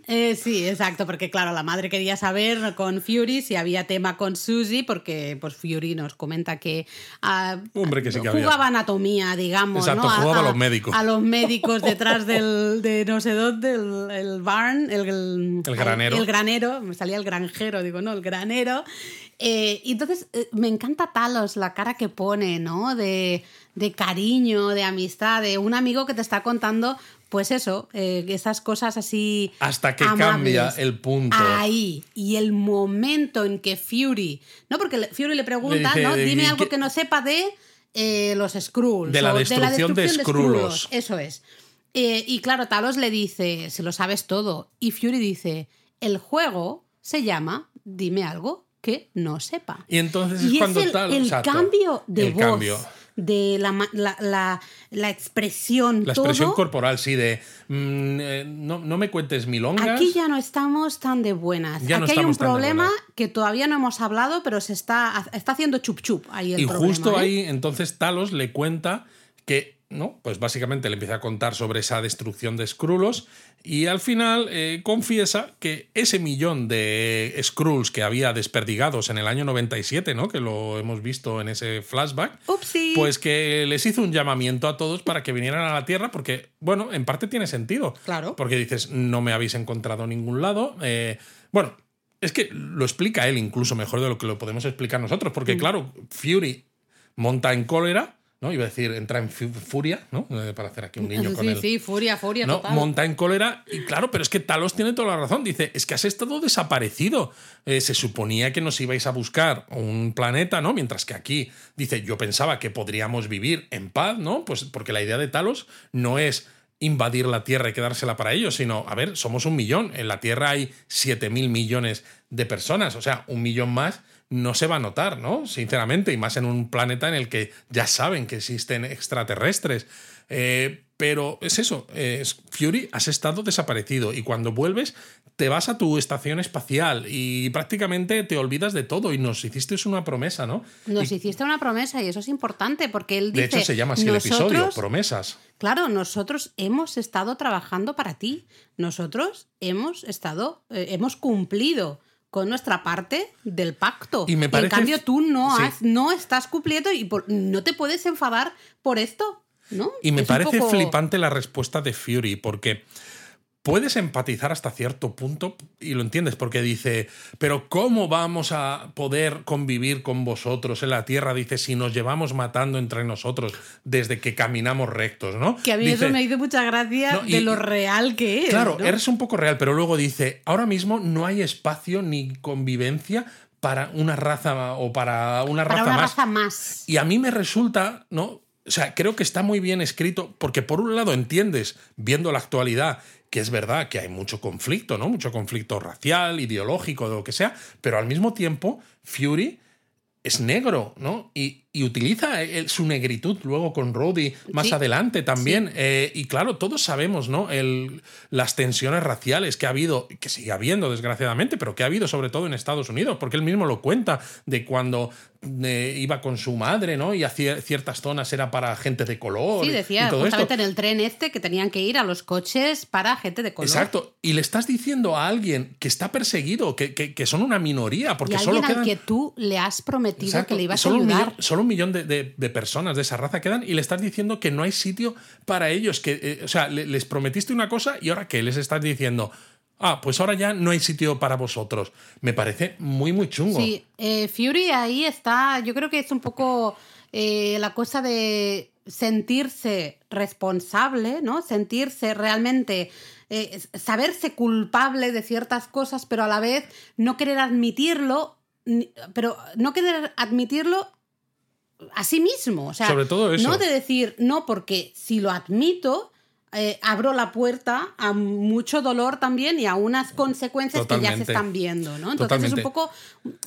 [SPEAKER 2] Eh, sí, exacto, porque claro, la madre quería saber con Fury si había tema con Susie, porque pues Fury nos comenta que, ah,
[SPEAKER 1] Hombre, que sí que
[SPEAKER 2] jugaba
[SPEAKER 1] había.
[SPEAKER 2] anatomía, digamos.
[SPEAKER 1] Exacto,
[SPEAKER 2] ¿no?
[SPEAKER 1] jugaba a los médicos.
[SPEAKER 2] A los médicos detrás del de no sé dónde, el, el barn, el, el,
[SPEAKER 1] El granero.
[SPEAKER 2] El, granero, me salía el granjero, digo, no, el granero. Eh, y entonces eh, me encanta Talos, la cara que pone, ¿no? De, de cariño, de amistad, de un amigo que te está contando, pues eso, eh, esas cosas así.
[SPEAKER 1] Hasta que
[SPEAKER 2] amables.
[SPEAKER 1] cambia el punto.
[SPEAKER 2] Ahí. Y el momento en que Fury. No, porque Fury le pregunta,
[SPEAKER 1] Le dice,
[SPEAKER 2] ¿no? Dime
[SPEAKER 1] ¿y
[SPEAKER 2] algo que no sepa de eh, los Skrulls.
[SPEAKER 1] De la destrucción de Skrullos.
[SPEAKER 2] Eso es. Eh, y claro, Talos le dice, se lo sabes todo. Y Fury dice, el juego se llama Dime algo que no sepa.
[SPEAKER 1] Y entonces es
[SPEAKER 2] Y
[SPEAKER 1] cuando
[SPEAKER 2] el,
[SPEAKER 1] tal.
[SPEAKER 2] el
[SPEAKER 1] exacto.
[SPEAKER 2] cambio de
[SPEAKER 1] El
[SPEAKER 2] voz,
[SPEAKER 1] cambio.
[SPEAKER 2] De la, la, la- la expresión,
[SPEAKER 1] La expresión
[SPEAKER 2] todo,
[SPEAKER 1] corporal, sí, de mm, eh, no, no me cuentes milongas.
[SPEAKER 2] Aquí ya no estamos tan de buenas.
[SPEAKER 1] Ya no
[SPEAKER 2] Aquí hay un problema que todavía no hemos hablado, pero se está, está haciendo chup chup ahí el
[SPEAKER 1] y
[SPEAKER 2] problema,
[SPEAKER 1] justo
[SPEAKER 2] ¿eh?
[SPEAKER 1] ahí, entonces Talos le cuenta que, ¿no? Pues básicamente le empieza a contar sobre esa destrucción de Skrullos y al final eh, confiesa que ese millón de Skrulls que había desperdigados en el año 97, ¿no? Que lo hemos visto en ese flashback.
[SPEAKER 2] Upsi.
[SPEAKER 1] Pues que les hizo un llamamiento a todos para que vinieran a la Tierra, porque, bueno, en parte tiene sentido.
[SPEAKER 2] Claro.
[SPEAKER 1] Porque dices, no me habéis encontrado en ningún lado. Eh, bueno, es que lo explica él incluso mejor de lo que lo podemos explicar nosotros,
[SPEAKER 2] Mm.
[SPEAKER 1] porque, claro, Fury monta en cólera, ¿no? Iba a decir, entra en fu- furia, ¿no? Eh, para hacer aquí un niño con él.
[SPEAKER 2] sí, furia, furia
[SPEAKER 1] ¿no?
[SPEAKER 2] total.
[SPEAKER 1] Monta en cólera y claro, pero es que Talos tiene toda la razón. Dice, es que has estado desaparecido. Eh, se suponía que nos ibais a buscar un planeta, ¿no? Mientras que aquí, dice, yo pensaba que podríamos vivir en paz, ¿no? Pues porque la idea de Talos no es invadir la Tierra y quedársela para ellos, sino, a ver, somos un millón. En la Tierra hay 7 mil millones de personas, o sea, un millón más no se va a notar, ¿no? Sinceramente, y más en un planeta en el que ya saben que existen extraterrestres. Eh, pero es eso, es, Fury, has estado desaparecido y cuando vuelves te vas a tu estación espacial y prácticamente te olvidas de todo y nos hiciste una promesa, ¿no?
[SPEAKER 2] Nos
[SPEAKER 1] Y,
[SPEAKER 2] hiciste una promesa y eso es importante porque él
[SPEAKER 1] de
[SPEAKER 2] dice.
[SPEAKER 1] hecho, se llama así el episodio,
[SPEAKER 2] "Nosotros-
[SPEAKER 1] promesas.
[SPEAKER 2] Claro, nosotros hemos estado trabajando para ti. Nosotros hemos estado, eh, hemos cumplido con nuestra parte del pacto.
[SPEAKER 1] Y me parece-
[SPEAKER 2] en cambio, tú no,
[SPEAKER 1] sí.
[SPEAKER 2] has, no estás cumpliendo y por- no te puedes enfadar por esto, ¿no?
[SPEAKER 1] Y me
[SPEAKER 2] Es
[SPEAKER 1] parece
[SPEAKER 2] poco-
[SPEAKER 1] flipante la respuesta de Fury, porque puedes empatizar hasta cierto punto y lo entiendes, porque dice, pero ¿cómo vamos a poder convivir con vosotros en la Tierra? Dice, si nos llevamos matando entre nosotros desde que caminamos rectos, ¿no?
[SPEAKER 2] Que a mí
[SPEAKER 1] Dice,
[SPEAKER 2] eso me hizo mucha gracia
[SPEAKER 1] No, y-
[SPEAKER 2] de lo real que es.
[SPEAKER 1] Claro,
[SPEAKER 2] ¿no?
[SPEAKER 1] eres un poco real, pero luego dice, ahora mismo no hay espacio ni convivencia para una raza o para una
[SPEAKER 2] para
[SPEAKER 1] raza
[SPEAKER 2] una
[SPEAKER 1] más.
[SPEAKER 2] raza más.
[SPEAKER 1] Y a mí me resulta, ¿no? O sea, creo que está muy bien escrito, porque por un lado entiendes, viendo la actualidad, que es verdad que hay mucho conflicto, ¿no? Mucho conflicto racial, ideológico, de lo que sea, pero al mismo tiempo, Fury es negro, ¿no? Y, y utiliza el- su negritud luego con Rhodey más
[SPEAKER 2] Sí.
[SPEAKER 1] adelante también. Eh, y claro, todos sabemos, ¿no? El, las tensiones raciales que ha habido, que sigue habiendo, desgraciadamente, pero que ha habido sobre todo en Estados Unidos, porque él mismo lo cuenta de cuando eh, iba con su madre, ¿no? Y hacía ciertas zonas era para gente de color.
[SPEAKER 2] Sí, decía
[SPEAKER 1] y todo esto.
[SPEAKER 2] justamente en el tren este que tenían que ir a los coches para gente de color.
[SPEAKER 1] Exacto. Y le estás diciendo a alguien que está perseguido, que, que- que son una minoría, porque
[SPEAKER 2] y
[SPEAKER 1] solo
[SPEAKER 2] alguien al
[SPEAKER 1] quedan.
[SPEAKER 2] que tú le has prometido
[SPEAKER 1] Exacto.
[SPEAKER 2] que le ibas
[SPEAKER 1] solo
[SPEAKER 2] a
[SPEAKER 1] un
[SPEAKER 2] ayudar.
[SPEAKER 1] millón, solo un millón de, personas de esa raza quedan y le estás diciendo que no hay sitio para ellos. Que, eh, o sea, le- les prometiste una cosa y ahora que les estás diciendo, ah, pues ahora ya no hay sitio para vosotros. Me parece muy, muy chungo.
[SPEAKER 2] Sí, eh, Fury ahí está, yo creo que es un poco eh, la cosa de sentirse responsable, ¿no? Sentirse realmente, saberse culpable de ciertas cosas, pero a la vez no querer admitirlo, pero no querer admitirlo a sí mismo. O sea,
[SPEAKER 1] Sobre todo eso.
[SPEAKER 2] No de decir, no, porque si lo admito, eh, abro la puerta a mucho dolor también y a unas consecuencias que ya se están viendo, ¿no? Entonces
[SPEAKER 1] Totalmente.
[SPEAKER 2] es un poco,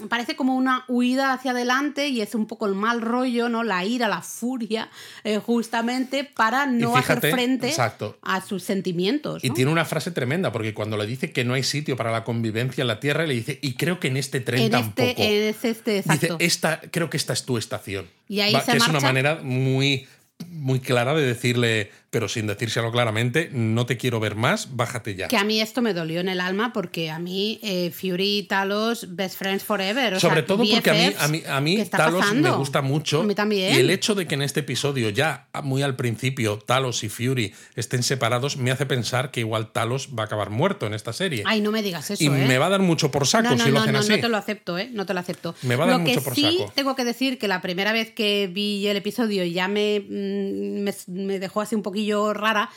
[SPEAKER 2] parece como una huida hacia adelante y es un poco el mal rollo, ¿no? La ira, la furia, eh, justamente para no
[SPEAKER 1] fíjate,
[SPEAKER 2] hacer frente
[SPEAKER 1] exacto.
[SPEAKER 2] a sus sentimientos.
[SPEAKER 1] Y tiene una frase tremenda, porque cuando le dice que no hay sitio para la convivencia en la Tierra, le dice, y creo que en este tren
[SPEAKER 2] en
[SPEAKER 1] tampoco.
[SPEAKER 2] este, es este,
[SPEAKER 1] Dice,
[SPEAKER 2] exacto.
[SPEAKER 1] esta, creo que esta es tu estación.
[SPEAKER 2] Y ahí
[SPEAKER 1] Va-
[SPEAKER 2] se
[SPEAKER 1] que es una manera muy, muy clara de decirle, pero sin decírselo claramente, no te quiero ver más, bájate ya.
[SPEAKER 2] Que a mí esto me dolió en el alma porque a mí eh, Fury y Talos, best friends forever. o
[SPEAKER 1] Sobre
[SPEAKER 2] sea,
[SPEAKER 1] todo porque a mí, a mí, a mí
[SPEAKER 2] ¿qué está
[SPEAKER 1] Talos me gusta mucho.
[SPEAKER 2] A mí también.
[SPEAKER 1] Y el hecho de que en este episodio, ya muy al principio, Talos y Fury estén separados, me hace pensar que igual Talos va a acabar muerto en esta serie.
[SPEAKER 2] Ay, no me digas eso,
[SPEAKER 1] y
[SPEAKER 2] ¿eh?
[SPEAKER 1] me va a dar mucho por saco
[SPEAKER 2] no, no,
[SPEAKER 1] si lo
[SPEAKER 2] no,
[SPEAKER 1] hacen
[SPEAKER 2] no,
[SPEAKER 1] así.
[SPEAKER 2] no te lo acepto, ¿eh? No te lo acepto.
[SPEAKER 1] Me va a dar
[SPEAKER 2] lo que
[SPEAKER 1] mucho por
[SPEAKER 2] sí
[SPEAKER 1] saco.
[SPEAKER 2] tengo que decir que la primera vez que vi el episodio ya me, mm, me, me dejó así un poquillo rara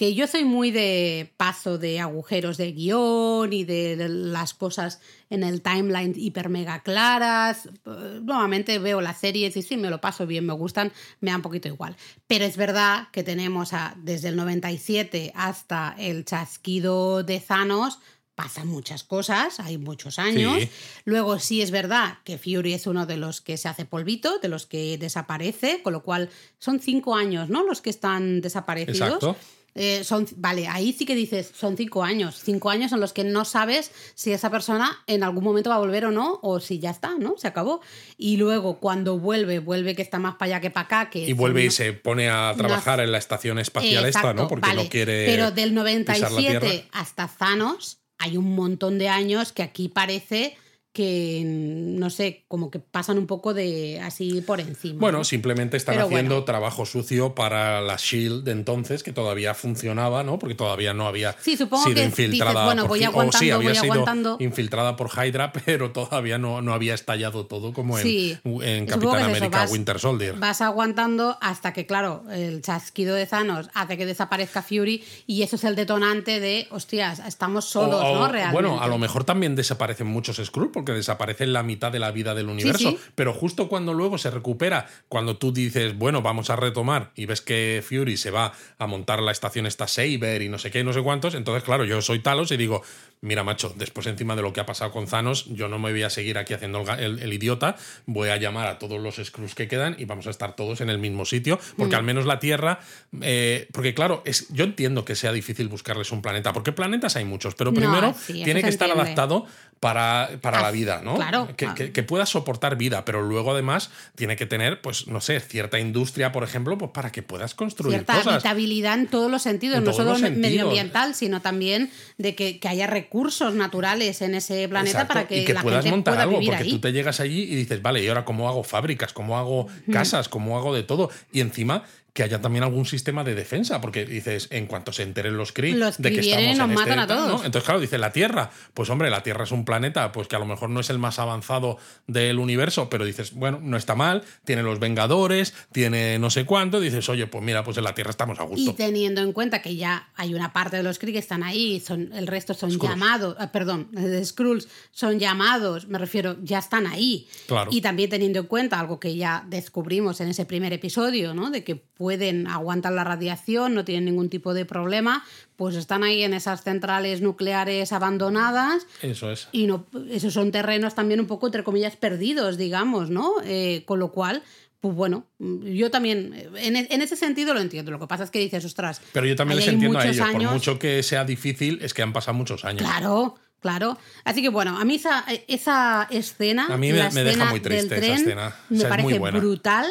[SPEAKER 2] que yo soy muy de paso de agujeros de guion y de las cosas en el timeline hiper mega claras. Nuevamente veo las series y sí, me lo paso bien, me gustan, me da un poquito igual. Pero es verdad que tenemos a, desde el 97 hasta el chasquido de Thanos, pasan muchas cosas, hay muchos años.
[SPEAKER 1] Sí.
[SPEAKER 2] Luego sí es verdad que Fury es uno de los que se hace polvito, de los que desaparece, con lo cual son cinco años, ¿no? Los que están desaparecidos.
[SPEAKER 1] Exacto.
[SPEAKER 2] Eh, son, vale, ahí sí que dices, son cinco años. Cinco años en los que no sabes si esa persona en algún momento va a volver o no, o si ya está, ¿no? Se acabó. Y luego, cuando vuelve, vuelve que está más para allá que para acá. Que
[SPEAKER 1] Y vuelve y se pone a trabajar en la estación espacial esta, ¿no? Porque
[SPEAKER 2] vale.
[SPEAKER 1] no quiere.
[SPEAKER 2] Pero del
[SPEAKER 1] pisar la Tierra.
[SPEAKER 2] 97 hasta Thanos hay un montón de años que aquí parece que, no sé, como que pasan un poco de así por encima.
[SPEAKER 1] Bueno,
[SPEAKER 2] ¿no?
[SPEAKER 1] simplemente están
[SPEAKER 2] Pero
[SPEAKER 1] haciendo
[SPEAKER 2] bueno.
[SPEAKER 1] trabajo sucio para la Shield de entonces, que todavía funcionaba, ¿no? Porque todavía no había
[SPEAKER 2] Sí, supongo
[SPEAKER 1] sido
[SPEAKER 2] que
[SPEAKER 1] infiltrada
[SPEAKER 2] dices, bueno,
[SPEAKER 1] por
[SPEAKER 2] voy
[SPEAKER 1] Hy- o sí,
[SPEAKER 2] aguantando,
[SPEAKER 1] había
[SPEAKER 2] voy
[SPEAKER 1] sido
[SPEAKER 2] aguantando.
[SPEAKER 1] infiltrada por Hydra, pero todavía no, no había estallado todo como en,
[SPEAKER 2] Sí,
[SPEAKER 1] en
[SPEAKER 2] supongo
[SPEAKER 1] Capitán
[SPEAKER 2] eso,
[SPEAKER 1] América
[SPEAKER 2] vas-
[SPEAKER 1] Winter Soldier.
[SPEAKER 2] Vas aguantando hasta que, claro, el chasquido de Thanos hace que desaparezca Fury y eso es el detonante de, hostias, estamos solos,
[SPEAKER 1] O- o-
[SPEAKER 2] ¿no? Realmente.
[SPEAKER 1] Bueno, a lo mejor también desaparecen muchos Skrull porque desaparecen la mitad de la vida del universo.
[SPEAKER 2] sí.
[SPEAKER 1] Pero justo cuando luego se recupera, cuando tú dices, bueno, vamos a retomar y ves que Fury se va a montar la estación esta Saber y no sé qué, no sé cuántos, entonces, claro, yo soy Talos y digo, mira, macho, después encima de lo que ha pasado con Thanos, yo no me voy a seguir aquí haciendo el, el- el idiota, voy a llamar a todos los Skrulls que quedan y vamos a estar todos en el mismo sitio, porque
[SPEAKER 2] Mm.
[SPEAKER 1] al menos la Tierra, eh, porque claro, es, yo entiendo que sea difícil buscarles un planeta, porque planetas hay muchos, pero
[SPEAKER 2] No,
[SPEAKER 1] primero
[SPEAKER 2] sí,
[SPEAKER 1] tiene que estar
[SPEAKER 2] entiende.
[SPEAKER 1] adaptado para, para
[SPEAKER 2] Ah,
[SPEAKER 1] la vida, ¿no?
[SPEAKER 2] claro.
[SPEAKER 1] Que,
[SPEAKER 2] Ah.
[SPEAKER 1] que- que pueda soportar vida, pero luego además tiene que tener, pues, no sé, cierta industria, por ejemplo, pues para que puedas construir
[SPEAKER 2] cierta
[SPEAKER 1] cosas.
[SPEAKER 2] habitabilidad en todos los sentidos,
[SPEAKER 1] En
[SPEAKER 2] no solo
[SPEAKER 1] sentidos.
[SPEAKER 2] medioambiental, sino también de que, que haya recursos naturales en ese planeta
[SPEAKER 1] Exacto,
[SPEAKER 2] para que,
[SPEAKER 1] y que
[SPEAKER 2] la
[SPEAKER 1] puedas
[SPEAKER 2] gente
[SPEAKER 1] montar
[SPEAKER 2] pueda
[SPEAKER 1] algo,
[SPEAKER 2] vivir
[SPEAKER 1] porque
[SPEAKER 2] ahí.
[SPEAKER 1] tú te llegas allí y dices, vale, ¿y ahora cómo hago fábricas? ¿Cómo hago casas? ¿Cómo hago de todo? Y encima que haya también algún sistema de defensa, porque dices, en cuanto se enteren los Kree
[SPEAKER 2] Los
[SPEAKER 1] de que
[SPEAKER 2] y
[SPEAKER 1] estamos en
[SPEAKER 2] nos
[SPEAKER 1] este
[SPEAKER 2] matan a todos.
[SPEAKER 1] Entonces, claro, dice la Tierra. Pues hombre, la Tierra es un planeta, pues que a lo mejor no es el más avanzado del universo, pero dices, bueno, no está mal, tiene los Vengadores, tiene no sé cuánto, dices, oye, pues mira, pues en la Tierra estamos a
[SPEAKER 2] Y
[SPEAKER 1] gusto.
[SPEAKER 2] teniendo en cuenta que ya hay una parte de los Kree que están ahí, son, el resto son
[SPEAKER 1] Skrulls.
[SPEAKER 2] llamados, ah, perdón, de Skrulls son llamados, me refiero, ya están ahí.
[SPEAKER 1] Claro.
[SPEAKER 2] Y también teniendo en cuenta algo que ya descubrimos en ese primer episodio, ¿no? De que pueden aguantar la radiación, no tienen ningún tipo de problema, pues están ahí en esas centrales nucleares abandonadas.
[SPEAKER 1] Eso es.
[SPEAKER 2] Y no, esos son terrenos también un poco, entre comillas, perdidos, digamos, ¿no? Eh, con lo cual, pues bueno, yo también, en, en ese sentido lo entiendo. Lo que pasa es que dices, ostras.
[SPEAKER 1] Pero yo también les entiendo a ellos, por
[SPEAKER 2] años.
[SPEAKER 1] mucho que sea difícil, es que han pasado muchos años.
[SPEAKER 2] Claro, claro. Así que bueno, a mí esa, esa escena.
[SPEAKER 1] A mí me-
[SPEAKER 2] la
[SPEAKER 1] me deja muy triste
[SPEAKER 2] del
[SPEAKER 1] esa
[SPEAKER 2] tren,
[SPEAKER 1] escena. O
[SPEAKER 2] Me
[SPEAKER 1] sea, es muy
[SPEAKER 2] parece
[SPEAKER 1] buena.
[SPEAKER 2] brutal.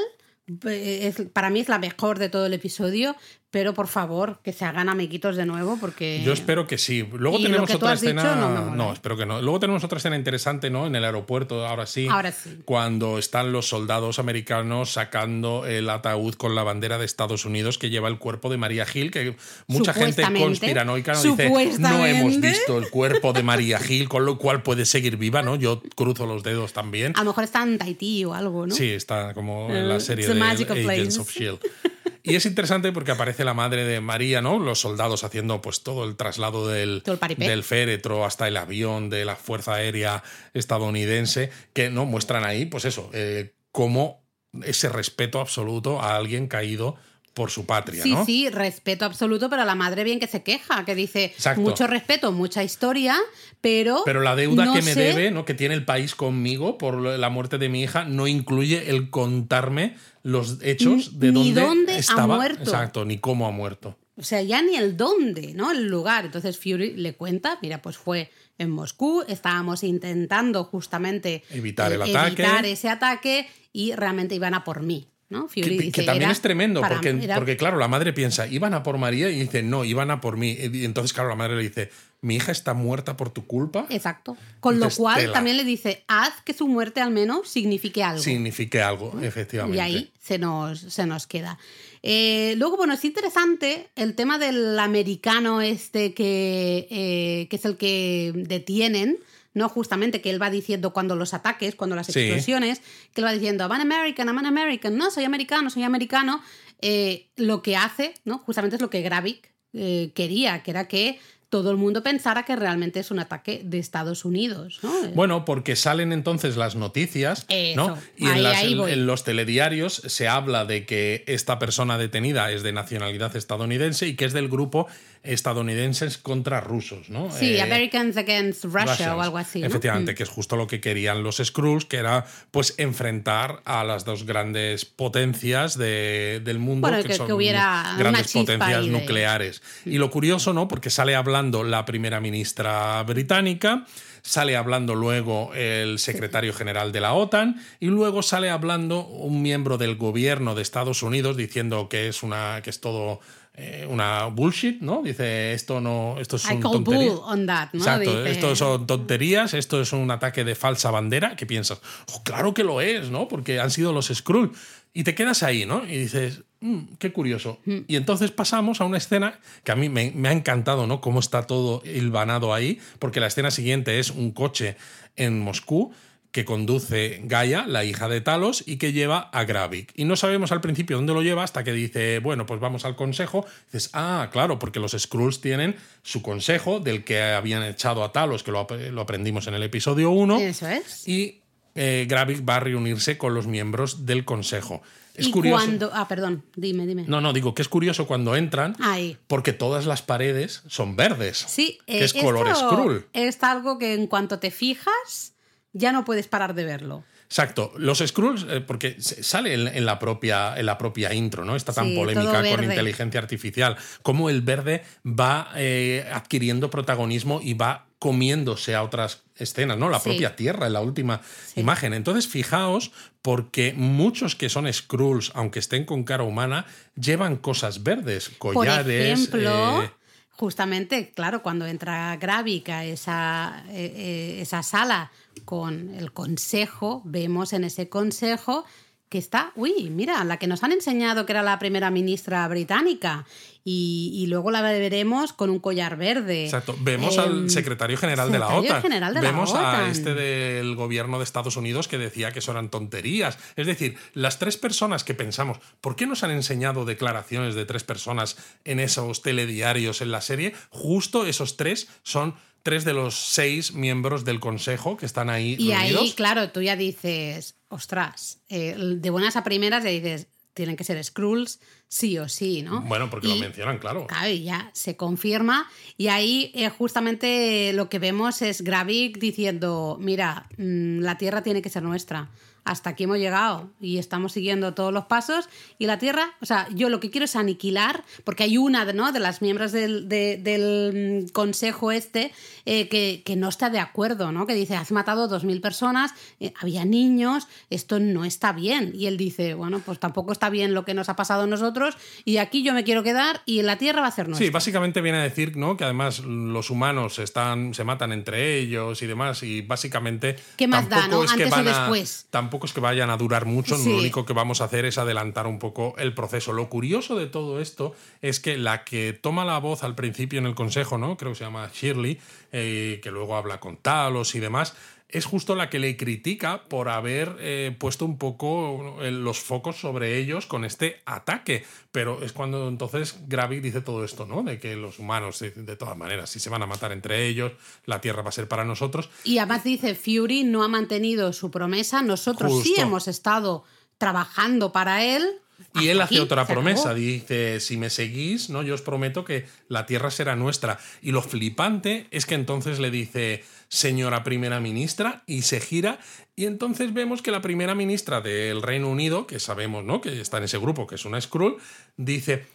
[SPEAKER 2] Eh, es- para mí es la mejor de todo el episodio, pero por favor, que se hagan amiguitos de nuevo, porque.
[SPEAKER 1] Yo espero que sí. Luego tenemos otra
[SPEAKER 2] has dicho
[SPEAKER 1] escena.
[SPEAKER 2] no me mola.
[SPEAKER 1] espero que no. Luego tenemos otra escena interesante, ¿no? En el aeropuerto, ahora sí.
[SPEAKER 2] Ahora sí.
[SPEAKER 1] Cuando están los soldados americanos sacando el ataúd con la bandera de Estados Unidos que lleva el cuerpo de María Gil, que mucha gente conspiranoica nos dice, no hemos visto el cuerpo de María Gil, con lo cual puede seguir viva, ¿no? Yo cruzo los dedos también.
[SPEAKER 2] A lo mejor está en Tahití o algo, ¿no?
[SPEAKER 1] Sí, está como en la
[SPEAKER 2] Eh,
[SPEAKER 1] serie
[SPEAKER 2] a
[SPEAKER 1] de Agents of Shield. Y es interesante porque aparece la madre de María, ¿no? Los soldados haciendo pues todo el traslado del,
[SPEAKER 2] el
[SPEAKER 1] del féretro hasta el avión de la Fuerza Aérea estadounidense, que no muestran ahí, pues eso, eh, como ese respeto absoluto a alguien caído por su patria,
[SPEAKER 2] Sí,
[SPEAKER 1] ¿no?
[SPEAKER 2] sí, respeto absoluto, pero la madre bien que se queja, que dice
[SPEAKER 1] Exacto.
[SPEAKER 2] mucho respeto, mucha historia, pero.
[SPEAKER 1] Pero la deuda
[SPEAKER 2] no
[SPEAKER 1] que me
[SPEAKER 2] sé-
[SPEAKER 1] debe, ¿no? Que tiene el país conmigo por la muerte de mi hija, no incluye el contarme los hechos de
[SPEAKER 2] Ni
[SPEAKER 1] dónde,
[SPEAKER 2] dónde ha
[SPEAKER 1] estaba.
[SPEAKER 2] muerto.
[SPEAKER 1] Exacto, ni cómo ha muerto.
[SPEAKER 2] O sea, ya ni el dónde, ¿no? El lugar. Entonces Fury le cuenta, mira, pues fue en Moscú, estábamos intentando justamente
[SPEAKER 1] Evitar el ataque.
[SPEAKER 2] evitar ese ataque y realmente iban a por mí. ¿no?
[SPEAKER 1] Que,
[SPEAKER 2] Fury
[SPEAKER 1] que
[SPEAKER 2] dice,
[SPEAKER 1] también
[SPEAKER 2] "Era
[SPEAKER 1] es tremendo, porque,
[SPEAKER 2] era-
[SPEAKER 1] porque claro, la madre piensa, iban a por María y dice, no, iban a por mí. Y entonces, claro, la madre le dice, mi hija está muerta por tu culpa.
[SPEAKER 2] Exacto. Con lo cual
[SPEAKER 1] "Tela".
[SPEAKER 2] también le dice, haz que su muerte al menos signifique algo.
[SPEAKER 1] Signifique algo, efectivamente.
[SPEAKER 2] Y ahí se nos, se nos queda. Eh, luego, bueno, es interesante el tema del americano este que, eh, que es el que detienen, ¿no? Justamente que él va diciendo cuando los ataques, cuando las
[SPEAKER 1] Sí.
[SPEAKER 2] explosiones, que él va diciendo, I'm an American, I'm an American, no, soy americano, soy americano. Eh, lo que hace, ¿no? Justamente es lo que Gravik eh, quería, que era que todo el mundo pensara que realmente es un ataque de Estados Unidos, ¿no?
[SPEAKER 1] Bueno, porque salen entonces las noticias, ¿no? Y en,
[SPEAKER 2] Ahí-
[SPEAKER 1] las- en los telediarios se habla de que esta persona detenida es de nacionalidad estadounidense y que es del grupo estadounidenses contra rusos, ¿no?
[SPEAKER 2] Sí,
[SPEAKER 1] Eh,
[SPEAKER 2] Americans Against Russia
[SPEAKER 1] Russians.
[SPEAKER 2] o algo así. ¿no?
[SPEAKER 1] Efectivamente,
[SPEAKER 2] Mm.
[SPEAKER 1] que es justo lo que querían los Skrulls, que era pues enfrentar a las dos grandes potencias de- del mundo,
[SPEAKER 2] Bueno,
[SPEAKER 1] que,
[SPEAKER 2] que-
[SPEAKER 1] son
[SPEAKER 2] que hubiera
[SPEAKER 1] grandes potencias
[SPEAKER 2] de-
[SPEAKER 1] nucleares. Y lo curioso, ¿no? Porque sale hablando la primera ministra británica. Sale hablando luego el secretario general de la OTAN y luego sale hablando un miembro del gobierno de Estados Unidos diciendo que es una que es todo eh, una bullshit, ¿no? Dice esto no esto es
[SPEAKER 2] I
[SPEAKER 1] un
[SPEAKER 2] call
[SPEAKER 1] tontería.
[SPEAKER 2] bull on that, ¿no?
[SPEAKER 1] Exacto,
[SPEAKER 2] Dice-
[SPEAKER 1] esto son tonterías, esto es un ataque de falsa bandera, que piensas, "Oh, claro que lo es, ¿no? Porque han sido los Skrull. Y te quedas ahí, ¿no? Y dices, "Mm, qué curioso.
[SPEAKER 2] Mm.
[SPEAKER 1] Y entonces pasamos a una escena que a mí me, me ha encantado, ¿no? Cómo está todo hilvanado ahí, porque la escena siguiente es un coche en Moscú que conduce Gaia, la hija de Talos, y que lleva a Gravik. Y no sabemos al principio dónde lo lleva hasta que dice, bueno, pues vamos al consejo. dices, ah, claro, porque los Skrulls tienen su consejo del que habían echado a Talos, que lo, lo aprendimos en el episodio 1.
[SPEAKER 2] Eso es.
[SPEAKER 1] Y eh, Gravik va a reunirse con los miembros del consejo. Es
[SPEAKER 2] y
[SPEAKER 1] curioso.
[SPEAKER 2] cuando. Ah, perdón, dime, dime.
[SPEAKER 1] No, no, digo que es curioso cuando entran,
[SPEAKER 2] Ahí.
[SPEAKER 1] porque todas las paredes son verdes.
[SPEAKER 2] Sí,
[SPEAKER 1] que
[SPEAKER 2] eh,
[SPEAKER 1] es color
[SPEAKER 2] esto
[SPEAKER 1] Skrull.
[SPEAKER 2] Es algo que en cuanto te fijas, ya no puedes parar de verlo.
[SPEAKER 1] Exacto. Los Skrulls, eh, porque sale en, en la propia, en la propia intro, ¿no? Esta tan
[SPEAKER 2] Sí,
[SPEAKER 1] polémica con inteligencia artificial. Cómo el verde va eh, adquiriendo protagonismo y va comiéndose a otras escenas, ¿no? La
[SPEAKER 2] Sí.
[SPEAKER 1] propia Tierra en la última imagen. Entonces, fijaos, porque muchos que son Skrulls, aunque estén con cara humana, llevan cosas verdes,
[SPEAKER 2] Por
[SPEAKER 1] collares.
[SPEAKER 2] ejemplo,
[SPEAKER 1] eh,
[SPEAKER 2] justamente, claro, cuando entra Gravik a esa, eh, eh, esa sala con el consejo, vemos en ese consejo que está, uy, mira, la que nos han enseñado que era la primera ministra británica. Y, y luego la veremos con un collar verde.
[SPEAKER 1] Exacto. Vemos
[SPEAKER 2] Em,
[SPEAKER 1] al secretario general de la OTAN.
[SPEAKER 2] general de la
[SPEAKER 1] Vemos a
[SPEAKER 2] OTAN.
[SPEAKER 1] este del gobierno de Estados Unidos que decía que eso eran tonterías. Es decir, las tres personas que pensamos, ¿por qué nos han enseñado declaraciones de tres personas en esos telediarios en la serie? Justo esos tres son tres de los seis miembros del consejo que están ahí
[SPEAKER 2] Y ahí, claro, tú ya dices, ostras, eh, de buenas a primeras ya dices, tienen que ser Skrulls, sí o sí, ¿no?
[SPEAKER 1] Bueno, porque lo mencionan, claro.
[SPEAKER 2] Claro, y ya se confirma. Y ahí eh, justamente lo que vemos es Gravik diciendo, mira, mm, la Tierra tiene que ser nuestra. Hasta aquí hemos llegado y estamos siguiendo todos los pasos. Y la Tierra, o sea, yo lo que quiero es aniquilar, porque hay una ¿no? de las miembros del, de- del, mm, consejo este eh, que, que no está de acuerdo, ¿no? Que dice, has matado 2.000 personas, eh, había niños, esto no está bien. Y él dice, bueno, pues tampoco está bien lo que nos ha pasado a nosotros y aquí yo me quiero quedar y la Tierra va a ser nuestra.
[SPEAKER 1] Sí, básicamente viene a decir ¿no? que además los humanos están, se matan entre ellos y demás, y básicamente.
[SPEAKER 2] ¿Qué más da, no? Antes o
[SPEAKER 1] a-
[SPEAKER 2] después.
[SPEAKER 1] Tampoco es que vayan a durar mucho,
[SPEAKER 2] Sí.
[SPEAKER 1] lo único que vamos a hacer es adelantar un poco el proceso. Lo curioso de todo esto es que la que toma la voz al principio en el consejo, ¿no? Creo que se llama Shirley, eh, que luego habla con Talos y demás. Es justo la que le critica por haber eh, puesto un poco eh, los focos sobre ellos con este ataque. Pero es cuando entonces Gravik dice todo esto, ¿no? De que los humanos, de, de todas maneras, si se van a matar entre ellos, la Tierra va a ser para nosotros.
[SPEAKER 2] Y además dice, Fury no ha mantenido su promesa, nosotros sí hemos estado trabajando para él.
[SPEAKER 1] Y él hace otra promesa, dice, si me seguís, ¿no? yo os prometo que la tierra será nuestra. Y lo flipante es que entonces le dice, señora primera ministra, y se gira, y entonces vemos que la primera ministra del Reino Unido, que sabemos ¿no? que está en ese grupo, que es una Skrull, dice,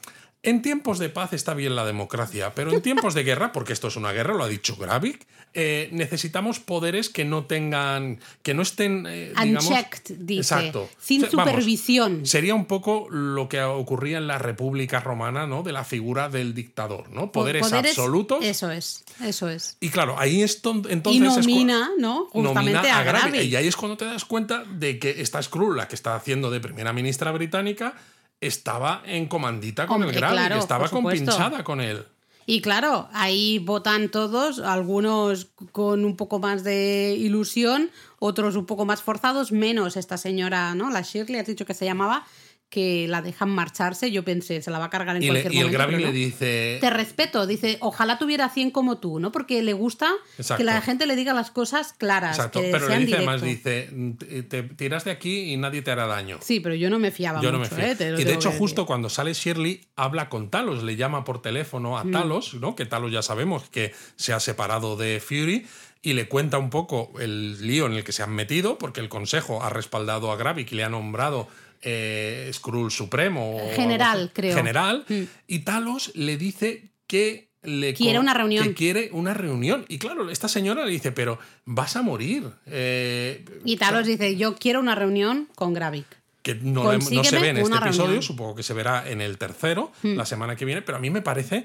[SPEAKER 1] En tiempos de paz está bien la democracia, pero en tiempos de guerra, porque esto es una guerra, lo ha dicho Gravik, eh, necesitamos poderes que no tengan, que no estén, eh, digamos,
[SPEAKER 2] Unchecked, dice.
[SPEAKER 1] Exacto.
[SPEAKER 2] Sin
[SPEAKER 1] O sea, vamos,
[SPEAKER 2] supervisión.
[SPEAKER 1] sería un poco lo que ocurría en la República Romana, ¿no? De la figura del dictador, ¿no? Poderes, absolutos.
[SPEAKER 2] Eso es, eso es.
[SPEAKER 1] Y claro, ahí es ton- entonces
[SPEAKER 2] y
[SPEAKER 1] es
[SPEAKER 2] nomina, ¿no? Justamente
[SPEAKER 1] nomina
[SPEAKER 2] a
[SPEAKER 1] Gravik.
[SPEAKER 2] Gravik.
[SPEAKER 1] Y ahí es cuando te das cuenta de que esta Skrull, la que está haciendo de primera ministra británica, estaba en comandita con
[SPEAKER 2] Hombre,
[SPEAKER 1] el Gravik,
[SPEAKER 2] claro,
[SPEAKER 1] estaba compinchada con él.
[SPEAKER 2] Y claro, ahí votan todos, algunos con un poco más de ilusión, otros un poco más forzados, menos esta señora, ¿no? La Shirley, has dicho que se llamaba, que la dejan marcharse. Yo pensé, se la va a cargar en
[SPEAKER 1] Y, le-
[SPEAKER 2] cualquier
[SPEAKER 1] y el
[SPEAKER 2] momento.
[SPEAKER 1] Gravik
[SPEAKER 2] pero
[SPEAKER 1] le
[SPEAKER 2] no.
[SPEAKER 1] dice...
[SPEAKER 2] Te respeto, dice, ojalá tuviera 100 como tú, ¿no? Porque le gusta
[SPEAKER 1] Exacto.
[SPEAKER 2] que la gente le diga las cosas claras,
[SPEAKER 1] Exacto,
[SPEAKER 2] que
[SPEAKER 1] pero le dice además,
[SPEAKER 2] directo.
[SPEAKER 1] dice, te tiras de aquí y nadie te hará daño.
[SPEAKER 2] Sí, pero yo no me fiaba
[SPEAKER 1] Yo no me
[SPEAKER 2] mucho. ¿eh? Te
[SPEAKER 1] y de hecho, justo
[SPEAKER 2] decir.
[SPEAKER 1] cuando sale Shirley, habla con Talos, le llama por teléfono
[SPEAKER 2] Mm.
[SPEAKER 1] a Talos, ¿no? Que Talos ya sabemos que se ha separado de Fury y le cuenta un poco el lío en el que se han metido, porque el Consejo ha respaldado a Gravik y le ha nombrado eh, Skrull Supremo.
[SPEAKER 2] General, creo.
[SPEAKER 1] General.
[SPEAKER 2] Mm.
[SPEAKER 1] Y Talos le dice que le
[SPEAKER 2] Quiere una reunión.
[SPEAKER 1] Que quiere una reunión. Y claro, esta señora le dice, pero vas a morir. Eh,
[SPEAKER 2] Y Talos dice, yo quiero una reunión con Gravik.
[SPEAKER 1] que no, se ve en este
[SPEAKER 2] una
[SPEAKER 1] episodio,
[SPEAKER 2] reunión.
[SPEAKER 1] supongo que se verá en el tercero,
[SPEAKER 2] Hmm.
[SPEAKER 1] la semana que viene, pero a mí me parece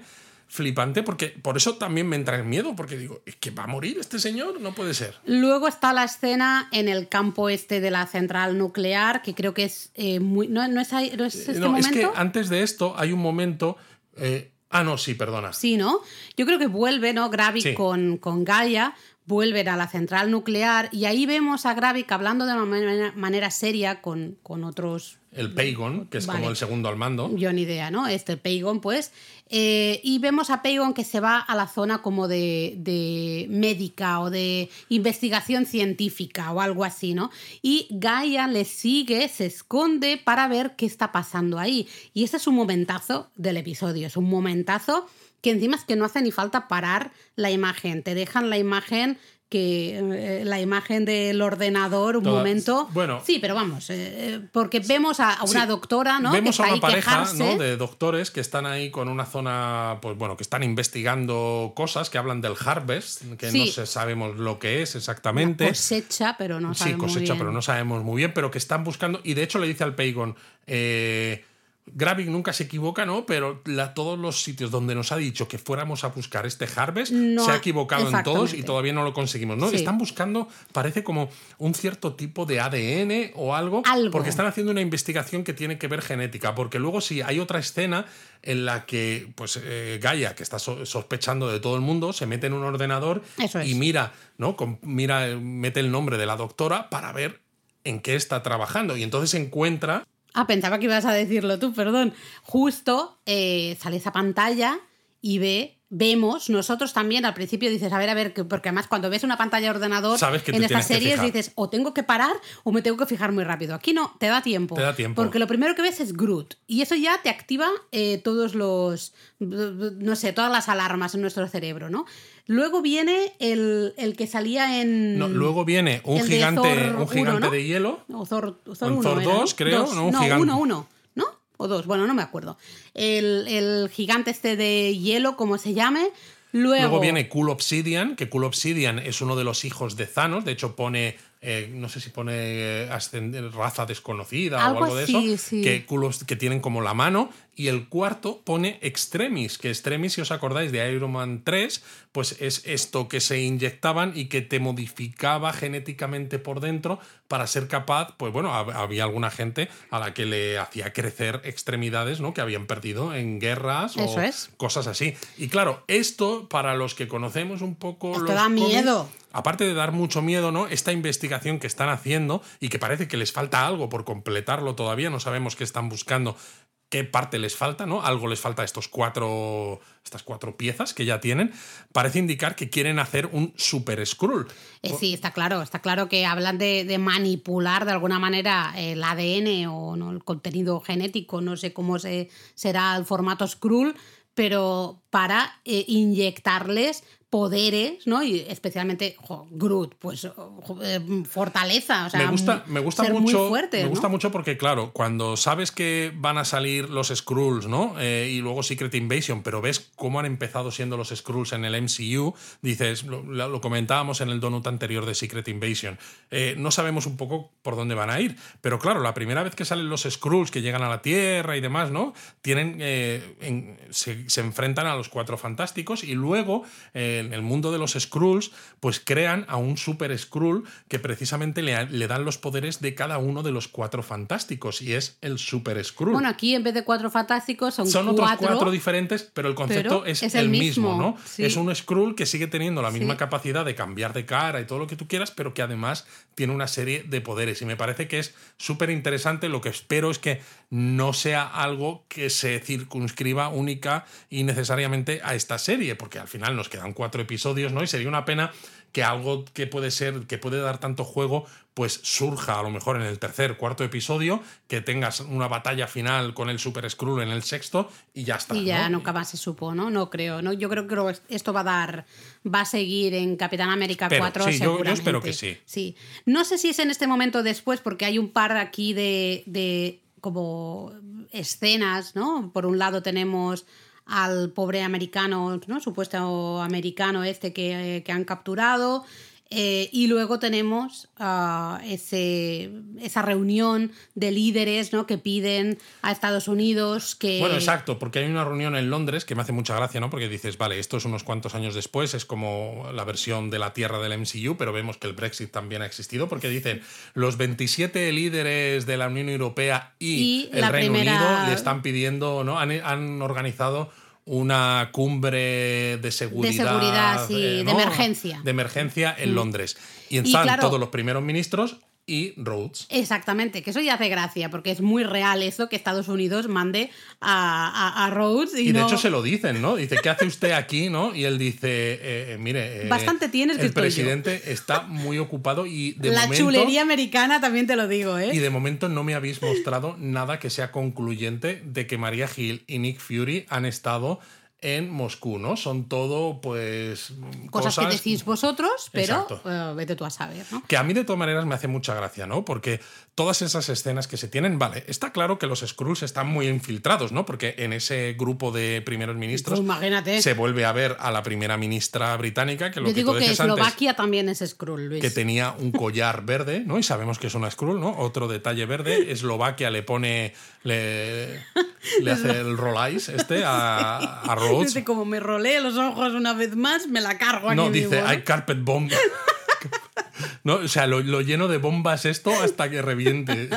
[SPEAKER 1] flipante porque por eso también me entra el miedo, porque digo, es que va a morir este señor, no puede ser.
[SPEAKER 2] Luego está la escena en el campo este de la central nuclear, que creo que es eh, muy. ¿No, no es, ahí- no es este
[SPEAKER 1] Eh, no, es que antes de esto hay un momento... eh, ah, no, sí, perdona.
[SPEAKER 2] Sí, ¿no? Yo creo que vuelve, ¿no? Gravik
[SPEAKER 1] Sí.
[SPEAKER 2] con, con Gaia, vuelven a la central nuclear y ahí vemos a Gravik hablando de una manera, manera seria con, con otros
[SPEAKER 1] El Pagon, que es
[SPEAKER 2] Vale.
[SPEAKER 1] como el segundo al mando.
[SPEAKER 2] Yo ni idea, ¿no? Este Pagon, pues. Eh, y vemos a Pagon que se va a la zona como de, de médica o de investigación científica o algo así, ¿no? Y Gaia le sigue, se esconde para ver qué está pasando ahí. Y este es un momentazo del episodio, es un momentazo que encima es que no hace ni falta parar la imagen, te dejan la imagen que eh, la imagen del ordenador un momento
[SPEAKER 1] bueno.
[SPEAKER 2] sí pero vamos eh, porque vemos a, a una
[SPEAKER 1] Sí,
[SPEAKER 2] doctora no
[SPEAKER 1] Vemos
[SPEAKER 2] que
[SPEAKER 1] a una pareja
[SPEAKER 2] quejarse.
[SPEAKER 1] ¿no? de doctores que están ahí con una zona, pues bueno, que están investigando cosas, que hablan del harvest, que
[SPEAKER 2] Sí.
[SPEAKER 1] no sabemos lo que es exactamente.
[SPEAKER 2] cosecha, pero no
[SPEAKER 1] Sí,
[SPEAKER 2] sabemos muy
[SPEAKER 1] cosecha,
[SPEAKER 2] bien.
[SPEAKER 1] pero no sabemos muy bien, pero que están buscando, y de hecho le dice al Pagon, eh, Gravik nunca se equivoca, ¿no? Pero la- todos los sitios donde nos ha dicho que fuéramos a buscar este Harvest,
[SPEAKER 2] No
[SPEAKER 1] se ha equivocado en todos y todavía no lo conseguimos, ¿no?
[SPEAKER 2] Sí.
[SPEAKER 1] Están buscando, parece como un cierto tipo de ADN o algo,
[SPEAKER 2] Algo.
[SPEAKER 1] porque están haciendo una investigación que tiene que ver genética, porque luego sí hay otra escena en la que, pues, eh, Gaia, que está so- sospechando de todo el mundo, se mete en un ordenador
[SPEAKER 2] Eso es.
[SPEAKER 1] y mira, ¿no? Con- mira, mete el nombre de la doctora para ver en qué está trabajando. Y entonces encuentra.
[SPEAKER 2] Ah, pensaba que ibas a decirlo tú, perdón. Justo eh, sale esa pantalla y ve, vemos, nosotros también al principio dices, a ver, a ver, que- porque además cuando ves una pantalla de ordenador
[SPEAKER 1] Sabes que te
[SPEAKER 2] en estas series dices, o tengo que parar o me tengo que fijar muy rápido. Aquí no, te da tiempo.
[SPEAKER 1] Te da tiempo.
[SPEAKER 2] Porque lo primero que ves es Groot. Y eso ya te activa eh, todos los, no sé, todas las alarmas en nuestro cerebro, ¿no? Luego viene el, el que salía en...
[SPEAKER 1] no, luego viene un gigante,
[SPEAKER 2] Thor
[SPEAKER 1] un gigante
[SPEAKER 2] ¿no?
[SPEAKER 1] de hielo.
[SPEAKER 2] O Thor, Thor
[SPEAKER 1] Thor
[SPEAKER 2] era,
[SPEAKER 1] 2, creo,
[SPEAKER 2] Dos.
[SPEAKER 1] ¿no? Un
[SPEAKER 2] no,
[SPEAKER 1] gigante.
[SPEAKER 2] uno, uno, ¿no? O dos, bueno, no me acuerdo. El, el gigante este de hielo, como se llame. Luego,
[SPEAKER 1] Luego viene Cool Obsidian, que Cool Obsidian es uno de los hijos de Thanos. De hecho, pone. eh, no sé si pone eh, raza desconocida
[SPEAKER 2] Algo
[SPEAKER 1] o algo de
[SPEAKER 2] así,
[SPEAKER 1] eso.
[SPEAKER 2] sí.
[SPEAKER 1] Que, Cool Obs- que tienen como la mano. Y el cuarto pone Extremis, que Extremis, si os acordáis de Iron Man 3, pues es esto que se inyectaban y que te modificaba genéticamente por dentro para ser capaz, pues bueno, hab- había alguna gente a la que le hacía crecer extremidades, ¿no? Que habían perdido en guerras o
[SPEAKER 2] es.
[SPEAKER 1] cosas así. Y claro, esto para los que conocemos un poco
[SPEAKER 2] Esto
[SPEAKER 1] los
[SPEAKER 2] da
[SPEAKER 1] cómics,
[SPEAKER 2] miedo.
[SPEAKER 1] aparte de dar mucho miedo, ¿no? Esta investigación que están haciendo y que parece que les falta algo por completarlo todavía, no sabemos qué están buscando, qué parte les falta, ¿no? Algo les falta a estos cuatro, estas cuatro piezas que ya tienen. Parece indicar que quieren hacer un super Skrull.
[SPEAKER 2] Eh, sí, está claro, está claro que hablan de, manipular de alguna manera el ADN o el contenido genético, no sé cómo se, será el formato Skrull, pero para eh, inyectarles poderes, ¿no? Y especialmente jo, Groot, pues jo, eh, fortaleza, o sea,
[SPEAKER 1] me gusta, me gusta
[SPEAKER 2] ser
[SPEAKER 1] mucho.
[SPEAKER 2] muy fuerte,
[SPEAKER 1] me
[SPEAKER 2] ¿no?
[SPEAKER 1] gusta mucho porque, claro, cuando sabes que van a salir los Skrulls, ¿no? Eh, y luego Secret Invasion, pero ves cómo han empezado siendo los Skrulls en el MCU, dices, lo, lo comentábamos en el donut anterior de Secret Invasion. Eh, no sabemos un poco por dónde van a ir. Pero claro, la primera vez que salen los Skrulls que llegan a la Tierra y demás, ¿no? Tienen. eh, en- se, se enfrentan a los cuatro fantásticos y luego. eh, en el mundo de los Skrulls, pues crean a un Super Skrull que precisamente le, le dan los poderes de cada uno de los cuatro fantásticos y es el Super Skrull.
[SPEAKER 2] Bueno, aquí en vez de cuatro fantásticos son,
[SPEAKER 1] Son otros
[SPEAKER 2] cuatro.
[SPEAKER 1] cuatro diferentes, pero el concepto
[SPEAKER 2] pero
[SPEAKER 1] es,
[SPEAKER 2] es
[SPEAKER 1] el,
[SPEAKER 2] el
[SPEAKER 1] mismo,
[SPEAKER 2] mismo,
[SPEAKER 1] ¿no?
[SPEAKER 2] sí.
[SPEAKER 1] Es un Skrull que sigue teniendo la misma
[SPEAKER 2] Sí.
[SPEAKER 1] capacidad de cambiar de cara y todo lo que tú quieras, pero que además tiene una serie de poderes. Y me parece que es súper interesante. Lo que espero es que no sea algo que se circunscriba única y necesariamente a esta serie, porque al final nos quedan cuatro episodios, ¿no? Y sería una pena que algo que puede ser, que puede dar tanto juego, pues surja a lo mejor en el tercer, cuarto episodio, que tengas una batalla final con el Super Skrull en el sexto y ya está.
[SPEAKER 2] Y ya
[SPEAKER 1] ¿no?
[SPEAKER 2] nunca más se supo, ¿no? No creo, ¿no? Yo creo que esto va a dar, va a seguir en Capitán América
[SPEAKER 1] Espero,
[SPEAKER 2] 4
[SPEAKER 1] sí, yo- espero que sí.
[SPEAKER 2] Sí. No sé si es en este momento o después, porque hay un par aquí de, de como escenas, ¿no? Por un lado tenemos al pobre americano, ¿no? Supuesto americano este que, eh, que han capturado. Eh, y luego tenemos ah, ese, esa reunión de líderes ¿no? que piden a Estados Unidos que...
[SPEAKER 1] Bueno, exacto, porque hay una reunión en Londres que me hace mucha gracia, ¿no? Porque dices, vale, esto es unos cuantos años después, es como la versión de la Tierra del MCU, pero vemos que el Brexit también ha existido, porque dicen, los 27 líderes de la Unión Europea y,
[SPEAKER 2] Y
[SPEAKER 1] el Reino
[SPEAKER 2] primera-
[SPEAKER 1] Unido le están pidiendo, ¿no? Han, han organizado una cumbre de seguridad.
[SPEAKER 2] seguridad, sí, de
[SPEAKER 1] ¿no?
[SPEAKER 2] emergencia.
[SPEAKER 1] De emergencia en Londres. Y están
[SPEAKER 2] claro-
[SPEAKER 1] todos los primeros ministros y Rhodes.
[SPEAKER 2] Exactamente, que eso ya hace gracia, porque es muy real eso que Estados Unidos mande a, a, a Rhodes y,
[SPEAKER 1] Y de
[SPEAKER 2] no-
[SPEAKER 1] hecho se lo dicen, ¿no? Dice, ¿qué hace usted aquí, no? Y él dice, eh, eh, mire, eh,
[SPEAKER 2] Bastante tienes que
[SPEAKER 1] el
[SPEAKER 2] estoy yo".
[SPEAKER 1] presidente está muy ocupado y de
[SPEAKER 2] La
[SPEAKER 1] momento
[SPEAKER 2] chulería americana también te lo digo, ¿eh?
[SPEAKER 1] y de momento no me habéis mostrado nada que sea concluyente de que María Gil y Nick Fury han estado en Moscú, ¿no? Son todo, pues,
[SPEAKER 2] cosas, que decís vosotros, pero eh, vete tú a saber, ¿no?
[SPEAKER 1] Que a mí de todas maneras me hace mucha gracia, ¿no? Porque todas esas escenas que se tienen, vale, está claro que los Skrulls están muy infiltrados, ¿no? Porque en ese grupo de primeros ministros
[SPEAKER 2] Pues imagínate.
[SPEAKER 1] se vuelve a ver a la primera ministra británica, que lo
[SPEAKER 2] Yo
[SPEAKER 1] que
[SPEAKER 2] digo
[SPEAKER 1] tú
[SPEAKER 2] que
[SPEAKER 1] antes,
[SPEAKER 2] Eslovaquia también es Skrull, Luis.
[SPEAKER 1] que tenía un collar verde, ¿no? Y sabemos que es una Skrull, ¿no? Otro detalle verde, Eslovaquia le pone, le, le hace el roll eyes este a, a
[SPEAKER 2] Dice, como me rolé los ojos una vez más, me la cargo aquí
[SPEAKER 1] No, dice, hay carpet bomb. no, o sea, lo, lo lleno de bombas esto hasta que reviente.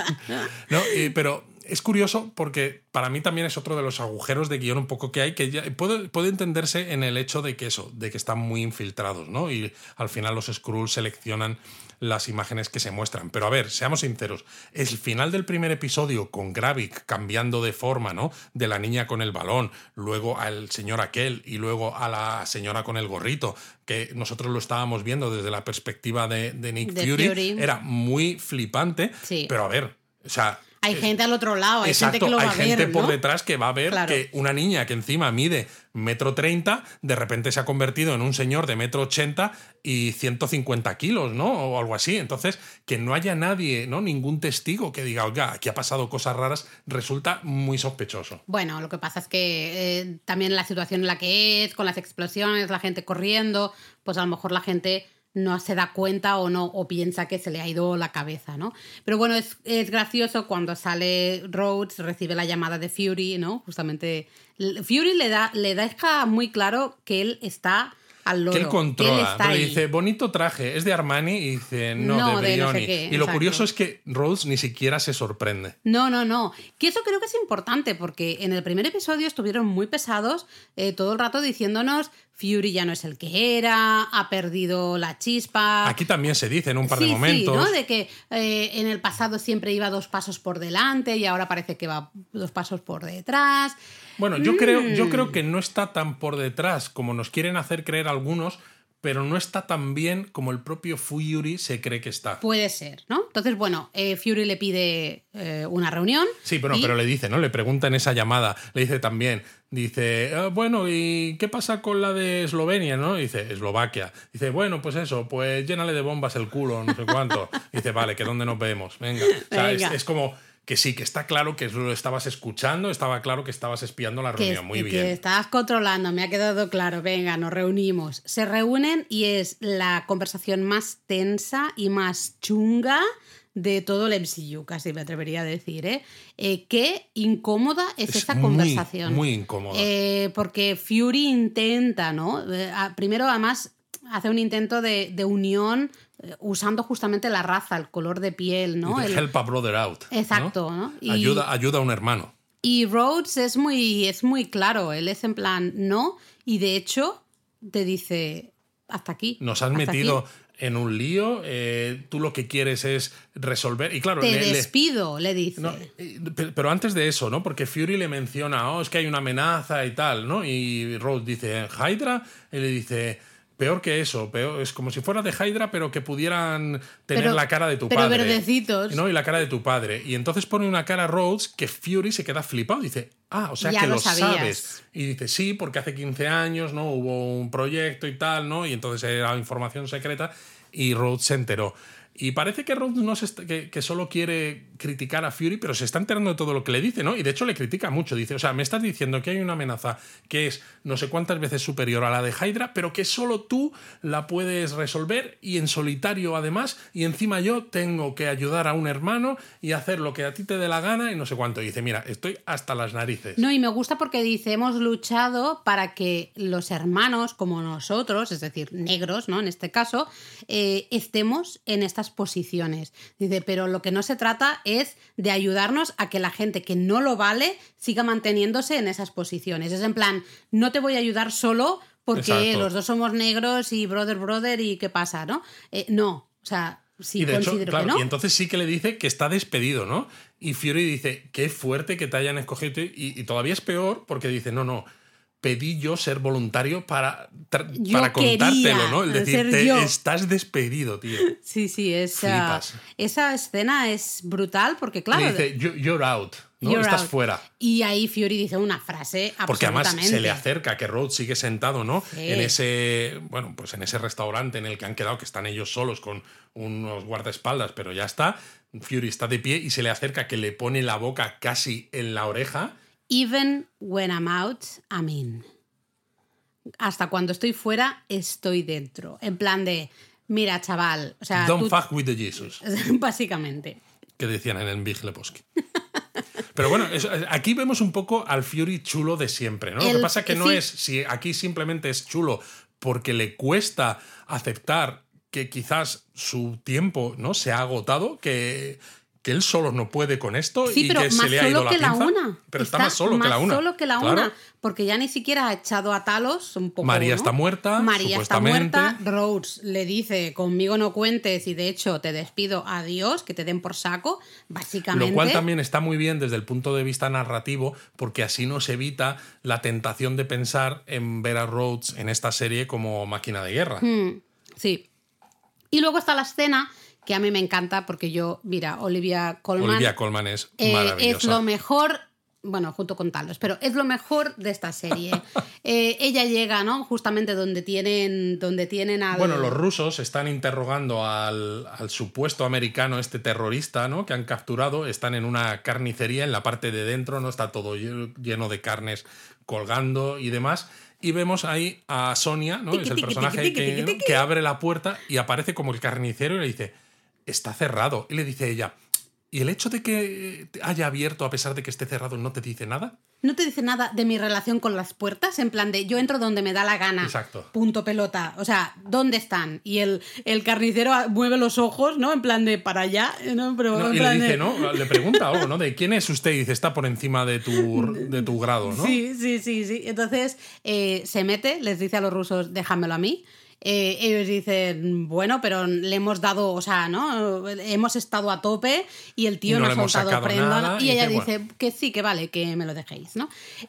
[SPEAKER 1] ¿No? Pero es curioso porque para mí también es otro de los agujeros de guion un poco que hay, que ya- puede, puede entenderse en el hecho de que eso, de que están muy infiltrados, ¿no? Y al final los Skrulls seleccionan las imágenes que se muestran. Pero a ver, seamos sinceros, el final del primer episodio con Gravik cambiando de forma, ¿no? De la niña con el balón, luego al señor aquel y luego a la señora con el gorrito, que nosotros lo estábamos viendo desde la perspectiva de, de Nick
[SPEAKER 2] De
[SPEAKER 1] Fury,
[SPEAKER 2] Fury.
[SPEAKER 1] era muy flipante,
[SPEAKER 2] Sí.
[SPEAKER 1] pero a ver, o sea...
[SPEAKER 2] Hay gente al otro lado, hay
[SPEAKER 1] Exacto,
[SPEAKER 2] gente que lo va
[SPEAKER 1] hay
[SPEAKER 2] a ver,
[SPEAKER 1] gente por
[SPEAKER 2] ¿no?
[SPEAKER 1] detrás que va a ver
[SPEAKER 2] Claro.
[SPEAKER 1] que una niña que encima mide metro treinta, de repente se ha convertido en un señor de metro ochenta y 150 kilos, ¿no? O algo así. Entonces, que no haya nadie, ¿no? Ningún testigo que diga, oiga, aquí ha pasado cosas raras, resulta muy sospechoso.
[SPEAKER 2] Bueno, lo que pasa es que eh, también la situación en la que es, con las explosiones, la gente corriendo, pues a lo mejor la gente no se da cuenta o no o piensa que se le ha ido la cabeza, ¿no? Pero bueno, es, es gracioso cuando sale Rhodes, recibe la llamada de Fury, ¿no? Justamente Fury le da le deja muy claro que él está al loro,
[SPEAKER 1] que él controla,
[SPEAKER 2] él está
[SPEAKER 1] pero
[SPEAKER 2] ahí.
[SPEAKER 1] dice, bonito traje, es de Armani, y dice, no,
[SPEAKER 2] No,
[SPEAKER 1] de
[SPEAKER 2] de no sé
[SPEAKER 1] Brioni.
[SPEAKER 2] qué,
[SPEAKER 1] y lo
[SPEAKER 2] exacto.
[SPEAKER 1] curioso es que Rhodes ni siquiera se sorprende.
[SPEAKER 2] No, no, no. Que eso creo que es importante porque en el primer episodio estuvieron muy pesados eh, todo el rato diciéndonos Fury ya no es el que era, ha perdido la chispa.
[SPEAKER 1] Aquí también se dice en un par de momentos.
[SPEAKER 2] Sí, ¿no? De que eh, en el pasado siempre iba dos pasos por delante y ahora parece que va dos pasos por detrás.
[SPEAKER 1] Bueno, yo creo, yo
[SPEAKER 2] Mm.
[SPEAKER 1] creo que no está tan por detrás como nos quieren hacer creer algunos, pero no está tan bien como el propio Fury se cree que está.
[SPEAKER 2] Puede ser, ¿no? Entonces, bueno, eh, Fury le pide eh, una reunión.
[SPEAKER 1] Sí, bueno,
[SPEAKER 2] y-
[SPEAKER 1] pero le dice, ¿no? Le pregunta en esa llamada, le dice también, dice, "Ah, bueno, ¿y qué pasa con la de Eslovenia, no? Dice, Eslovaquia. Dice, bueno, pues eso, pues llénale de bombas el culo, no sé cuánto. Dice, vale, que dónde nos vemos, venga. O sea, es como que sí, que está claro que lo estabas escuchando, estaba claro que estabas espiando la
[SPEAKER 2] que,
[SPEAKER 1] reunión, muy
[SPEAKER 2] que
[SPEAKER 1] bien.
[SPEAKER 2] estabas controlando, me ha quedado claro. Venga, nos reunimos. Se reúnen y es la conversación más tensa y más chunga de todo el MCU, casi me atrevería a decir. ¿eh? Eh, qué incómoda es,
[SPEAKER 1] Es
[SPEAKER 2] esa
[SPEAKER 1] muy,
[SPEAKER 2] conversación.
[SPEAKER 1] muy incómoda.
[SPEAKER 2] Eh, porque Fury intenta, ¿no? Eh, primero, además, hace un intento de, de unión usando justamente la raza, el color de piel, ¿no? El-
[SPEAKER 1] help a brother out.
[SPEAKER 2] Exacto, ¿no? Y-
[SPEAKER 1] Ayuda, ayuda a un hermano.
[SPEAKER 2] y Rhodes es muy, es muy claro, él es en plan, no, y de hecho te dice, hasta aquí.
[SPEAKER 1] Nos has
[SPEAKER 2] hasta
[SPEAKER 1] metido
[SPEAKER 2] aquí.
[SPEAKER 1] en un lío, eh, tú lo que quieres es resolver. Y claro,
[SPEAKER 2] Te
[SPEAKER 1] le-
[SPEAKER 2] despido, le dice.
[SPEAKER 1] No, pero antes de eso, ¿no? Porque Fury le menciona, oh, es que hay una amenaza y tal, ¿no? Y Rhodes dice, ¿Hydra? Y le dice, peor que eso, peor, es como si fuera de Hydra, pero que pudieran tener
[SPEAKER 2] Pero-
[SPEAKER 1] la cara de tu
[SPEAKER 2] pero
[SPEAKER 1] padre.
[SPEAKER 2] verdecitos.
[SPEAKER 1] ¿no? Y la cara de tu padre. Y entonces pone una cara a Rhodes que Fury se queda flipado. Dice, ah, o sea
[SPEAKER 2] Ya
[SPEAKER 1] que
[SPEAKER 2] lo sabías.
[SPEAKER 1] sabes. Y dice, sí, porque hace 15 años, ¿no? Hubo un proyecto y tal, ¿no? Y entonces era información secreta y Rhodes se enteró. Y parece que Rhodes no se que, solo quiere criticar a Fury, pero se está enterando de todo lo que le dice, ¿no? Y de hecho le critica mucho. Dice, o sea, me estás diciendo que hay una amenaza que es no sé cuántas veces superior a la de Hydra, pero que solo tú la puedes resolver y en solitario además, y encima yo tengo que ayudar a un hermano y hacer lo que a ti te dé la gana y no sé cuánto. Dice, mira, estoy hasta las narices.
[SPEAKER 2] No, y me gusta porque dice, hemos luchado para que los hermanos como nosotros, es decir, negros, ¿no? En este caso, eh, estemos en estas posiciones. Dice, pero lo que no se trata es de ayudarnos a que la gente que no lo vale siga manteniéndose en esas posiciones. Es en plan, no te voy a ayudar solo porque
[SPEAKER 1] Exacto.
[SPEAKER 2] los dos somos negros y brother, brother y qué pasa, ¿no? Eh, no, o sea, sí,
[SPEAKER 1] y de hecho,
[SPEAKER 2] considero
[SPEAKER 1] claro,
[SPEAKER 2] que no.
[SPEAKER 1] y entonces sí que le dice que está despedido, ¿no? Y Fury dice, qué fuerte que te hayan escogido. Y, y todavía es peor porque dice, no, no, pedí yo ser voluntario para, para contártelo, ¿no? El decir, te estás despedido, tío.
[SPEAKER 2] Sí, sí, esa, esa escena es brutal porque, claro,
[SPEAKER 1] Le dice, "You- you're out, ¿no?
[SPEAKER 2] You're
[SPEAKER 1] Estás
[SPEAKER 2] out.
[SPEAKER 1] fuera.
[SPEAKER 2] Y ahí Fury dice una frase
[SPEAKER 1] Porque además se le acerca que Rhodes sigue sentado, ¿no?
[SPEAKER 2] Sí.
[SPEAKER 1] En ese, bueno, pues en ese restaurante en el que han quedado, que están ellos solos con unos guardaespaldas, pero ya está. Fury está de pie y se le acerca que le pone la boca casi en la oreja.
[SPEAKER 2] Even when I'm out, I'm in. Hasta cuando estoy fuera, estoy dentro. En plan de, mira, chaval, o sea,
[SPEAKER 1] Don't
[SPEAKER 2] tú-
[SPEAKER 1] fuck with the Jesus,
[SPEAKER 2] básicamente.
[SPEAKER 1] que decían en el Big Lebowski. Pero bueno, aquí vemos un poco al Fury chulo de siempre, ¿no? Lo que pasa es que no
[SPEAKER 2] sí.
[SPEAKER 1] es, si aquí simplemente es chulo porque le cuesta aceptar que quizás su tiempo no se ha agotado, que, que él solo no puede con esto
[SPEAKER 2] Sí,
[SPEAKER 1] y
[SPEAKER 2] pero
[SPEAKER 1] que
[SPEAKER 2] más
[SPEAKER 1] se le ha ido
[SPEAKER 2] solo
[SPEAKER 1] la
[SPEAKER 2] que la
[SPEAKER 1] pinza.
[SPEAKER 2] una.
[SPEAKER 1] Pero está, más solo que la una.
[SPEAKER 2] solo que la
[SPEAKER 1] Claro.
[SPEAKER 2] una. Porque ya ni siquiera ha echado a Talos un poco.
[SPEAKER 1] María
[SPEAKER 2] ¿no?
[SPEAKER 1] está muerta,
[SPEAKER 2] María está muerta. Rhodes le dice: Conmigo no cuentes y de hecho te despido. Adiós, que te den por saco. Básicamente.
[SPEAKER 1] Lo cual también está muy bien desde el punto de vista narrativo, porque así nos evita la tentación de pensar en ver a Rhodes en esta serie como máquina de guerra.
[SPEAKER 2] Mm, sí. Y luego está la escena que a mí me encanta porque yo, mira, Olivia Colman.
[SPEAKER 1] Olivia Colman es
[SPEAKER 2] Eh,
[SPEAKER 1] maravillosa.
[SPEAKER 2] es lo mejor, bueno, junto con Talos, pero es lo mejor de esta serie. Eh, ella llega, ¿no? Justamente donde tienen, donde tienen al.
[SPEAKER 1] Bueno, los rusos están interrogando al, al supuesto americano, este terrorista, ¿no? Que han capturado. Están en una carnicería, en la parte de dentro, ¿no? Está todo lle- lleno de carnes colgando y demás. Y vemos ahí a Sonia, ¿no? Es el personaje que, que abre la puerta y aparece como el carnicero y le dice, está cerrado. Y le dice ella, ¿y el hecho de que haya abierto a pesar de que esté cerrado no te dice nada?
[SPEAKER 2] No te dice nada de mi relación con las puertas, en plan de yo entro donde me da la gana.
[SPEAKER 1] Exacto.
[SPEAKER 2] Punto pelota. O sea, ¿dónde están? Y el, el carnicero mueve los ojos, ¿no? En plan de para allá. ¿no? Pero
[SPEAKER 1] No,
[SPEAKER 2] en
[SPEAKER 1] y le dice,
[SPEAKER 2] de-
[SPEAKER 1] ¿no? Le pregunta algo, ¿no? De quién es usted y dice, está por encima de tu, de tu grado, ¿no?
[SPEAKER 2] Sí, sí, sí, sí. Entonces eh, se mete, les dice a los rusos, déjamelo a mí. Eh, ellos dicen, bueno, pero le hemos dado, o sea, ¿no? Hemos estado a tope y el tío
[SPEAKER 1] Y no
[SPEAKER 2] nos ha soltado prenda.
[SPEAKER 1] nada,
[SPEAKER 2] y
[SPEAKER 1] y
[SPEAKER 2] ella
[SPEAKER 1] dice,
[SPEAKER 2] que sí, que vale, que me lo dejéis, ¿no?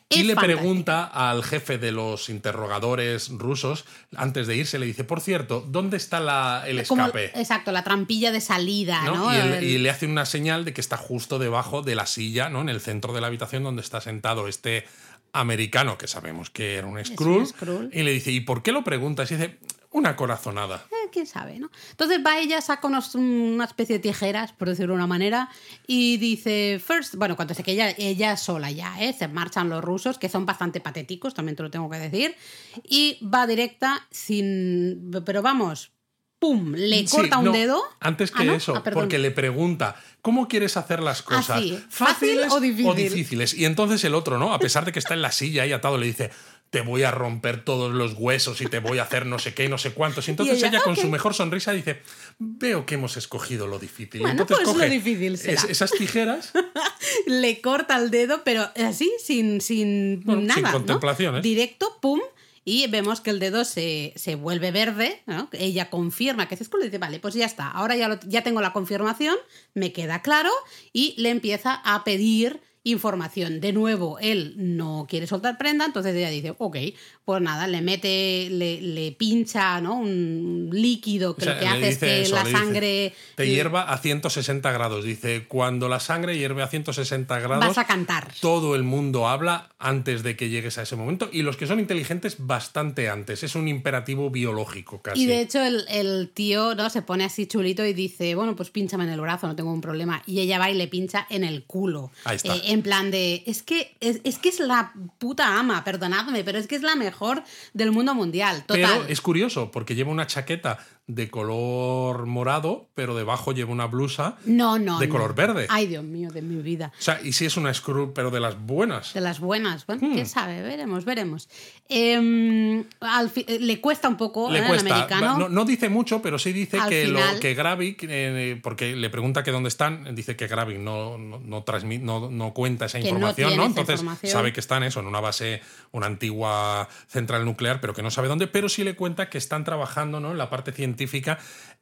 [SPEAKER 1] Y le
[SPEAKER 2] fantástico.
[SPEAKER 1] pregunta al jefe de los interrogadores rusos, antes de irse, le dice, por cierto, ¿dónde está la- el
[SPEAKER 2] Como-
[SPEAKER 1] escape?
[SPEAKER 2] exacto, la trampilla de salida,
[SPEAKER 1] ¿no?
[SPEAKER 2] ¿no?
[SPEAKER 1] Y, él-
[SPEAKER 2] El-
[SPEAKER 1] y le hace una señal de que está justo debajo de la silla, ¿no? En el centro de la habitación donde está sentado este americano, que sabemos que era un. Skrull. Y le dice, ¿y por qué lo preguntas? Y dice, una corazonada.
[SPEAKER 2] Eh, quién sabe, ¿no? Entonces va ella, saca unos- una especie de tijeras, por decirlo de una manera, y dice, first, bueno, cuando sé que ella, ella sola ya, ¿eh? Se marchan los rusos, que son bastante patéticos, también te lo tengo que decir, y va directa sin, pero vamos, ¡pum! Le
[SPEAKER 1] Sí,
[SPEAKER 2] corta un
[SPEAKER 1] no,
[SPEAKER 2] dedo.
[SPEAKER 1] Antes que
[SPEAKER 2] Ah, ¿no?
[SPEAKER 1] eso,
[SPEAKER 2] Ah,
[SPEAKER 1] porque le pregunta, ¿cómo quieres hacer las cosas?
[SPEAKER 2] sí. ¿Fácil o difícil?
[SPEAKER 1] difíciles? Y entonces el otro, ¿no? A pesar de que está en la silla y atado, le dice, te voy a romper todos los huesos y te voy a hacer no sé qué no sé cuántos. Y entonces
[SPEAKER 2] ella,
[SPEAKER 1] ella, con su mejor sonrisa dice, veo que hemos escogido lo difícil.
[SPEAKER 2] Bueno,
[SPEAKER 1] entonces
[SPEAKER 2] pues lo difícil será.
[SPEAKER 1] es- esas tijeras
[SPEAKER 2] le corta el dedo, pero así, sin, sin
[SPEAKER 1] Bueno, sin
[SPEAKER 2] nada. ¿no?
[SPEAKER 1] contemplaciones.
[SPEAKER 2] Directo, pum. Y vemos que el dedo se, se vuelve verde. ¿no? Ella confirma que es Skrull y dice: Vale, pues ya está. Ahora ya, lo- ya tengo la confirmación, me queda claro. Y le empieza a pedir información. De nuevo, él no quiere soltar prenda, entonces ella dice: Ok, pues nada, le mete, le, le pincha ¿no? un líquido que
[SPEAKER 1] O sea,
[SPEAKER 2] lo que hace es que
[SPEAKER 1] eso,
[SPEAKER 2] la
[SPEAKER 1] dice,
[SPEAKER 2] sangre.
[SPEAKER 1] te hierva a 160 grados. Dice, cuando la sangre hierve a 160 grados,
[SPEAKER 2] Vas a cantar.
[SPEAKER 1] todo el mundo habla antes de que llegues a ese momento y los que son inteligentes bastante antes. Es un imperativo biológico casi.
[SPEAKER 2] Y de hecho el, el tío ¿no? se pone así chulito y dice, bueno, pues pínchame en el brazo, no tengo un problema. Y ella va y le pincha en el culo.
[SPEAKER 1] Ahí está.
[SPEAKER 2] Eh, en plan de, es que es, es que es la puta ama, perdonadme, pero es que es la mejor del mundo mundial. Total.
[SPEAKER 1] Pero es curioso porque lleva una chaqueta de color morado, pero debajo lleva una blusa
[SPEAKER 2] no, no.
[SPEAKER 1] de
[SPEAKER 2] no.
[SPEAKER 1] color verde.
[SPEAKER 2] Ay, Dios mío, de mi vida.
[SPEAKER 1] O sea, y si es una Skrull, pero de las buenas.
[SPEAKER 2] De las buenas. Bueno,
[SPEAKER 1] Hmm.
[SPEAKER 2] quién sabe, veremos, veremos. Em, al eh, le cuesta un poco
[SPEAKER 1] Le
[SPEAKER 2] ¿eh, americano.
[SPEAKER 1] No, no dice mucho, pero sí dice
[SPEAKER 2] Al
[SPEAKER 1] que,
[SPEAKER 2] final-
[SPEAKER 1] lo, que Gravik, eh, porque le pregunta que dónde están, dice que Gravik no, no, no, transmi- no, no cuenta esa
[SPEAKER 2] Que
[SPEAKER 1] información, ¿no? Entonces
[SPEAKER 2] información.
[SPEAKER 1] sabe que están eso, en una base, una antigua central nuclear, pero que no sabe dónde, pero sí le cuenta que están trabajando ¿no? en la parte científica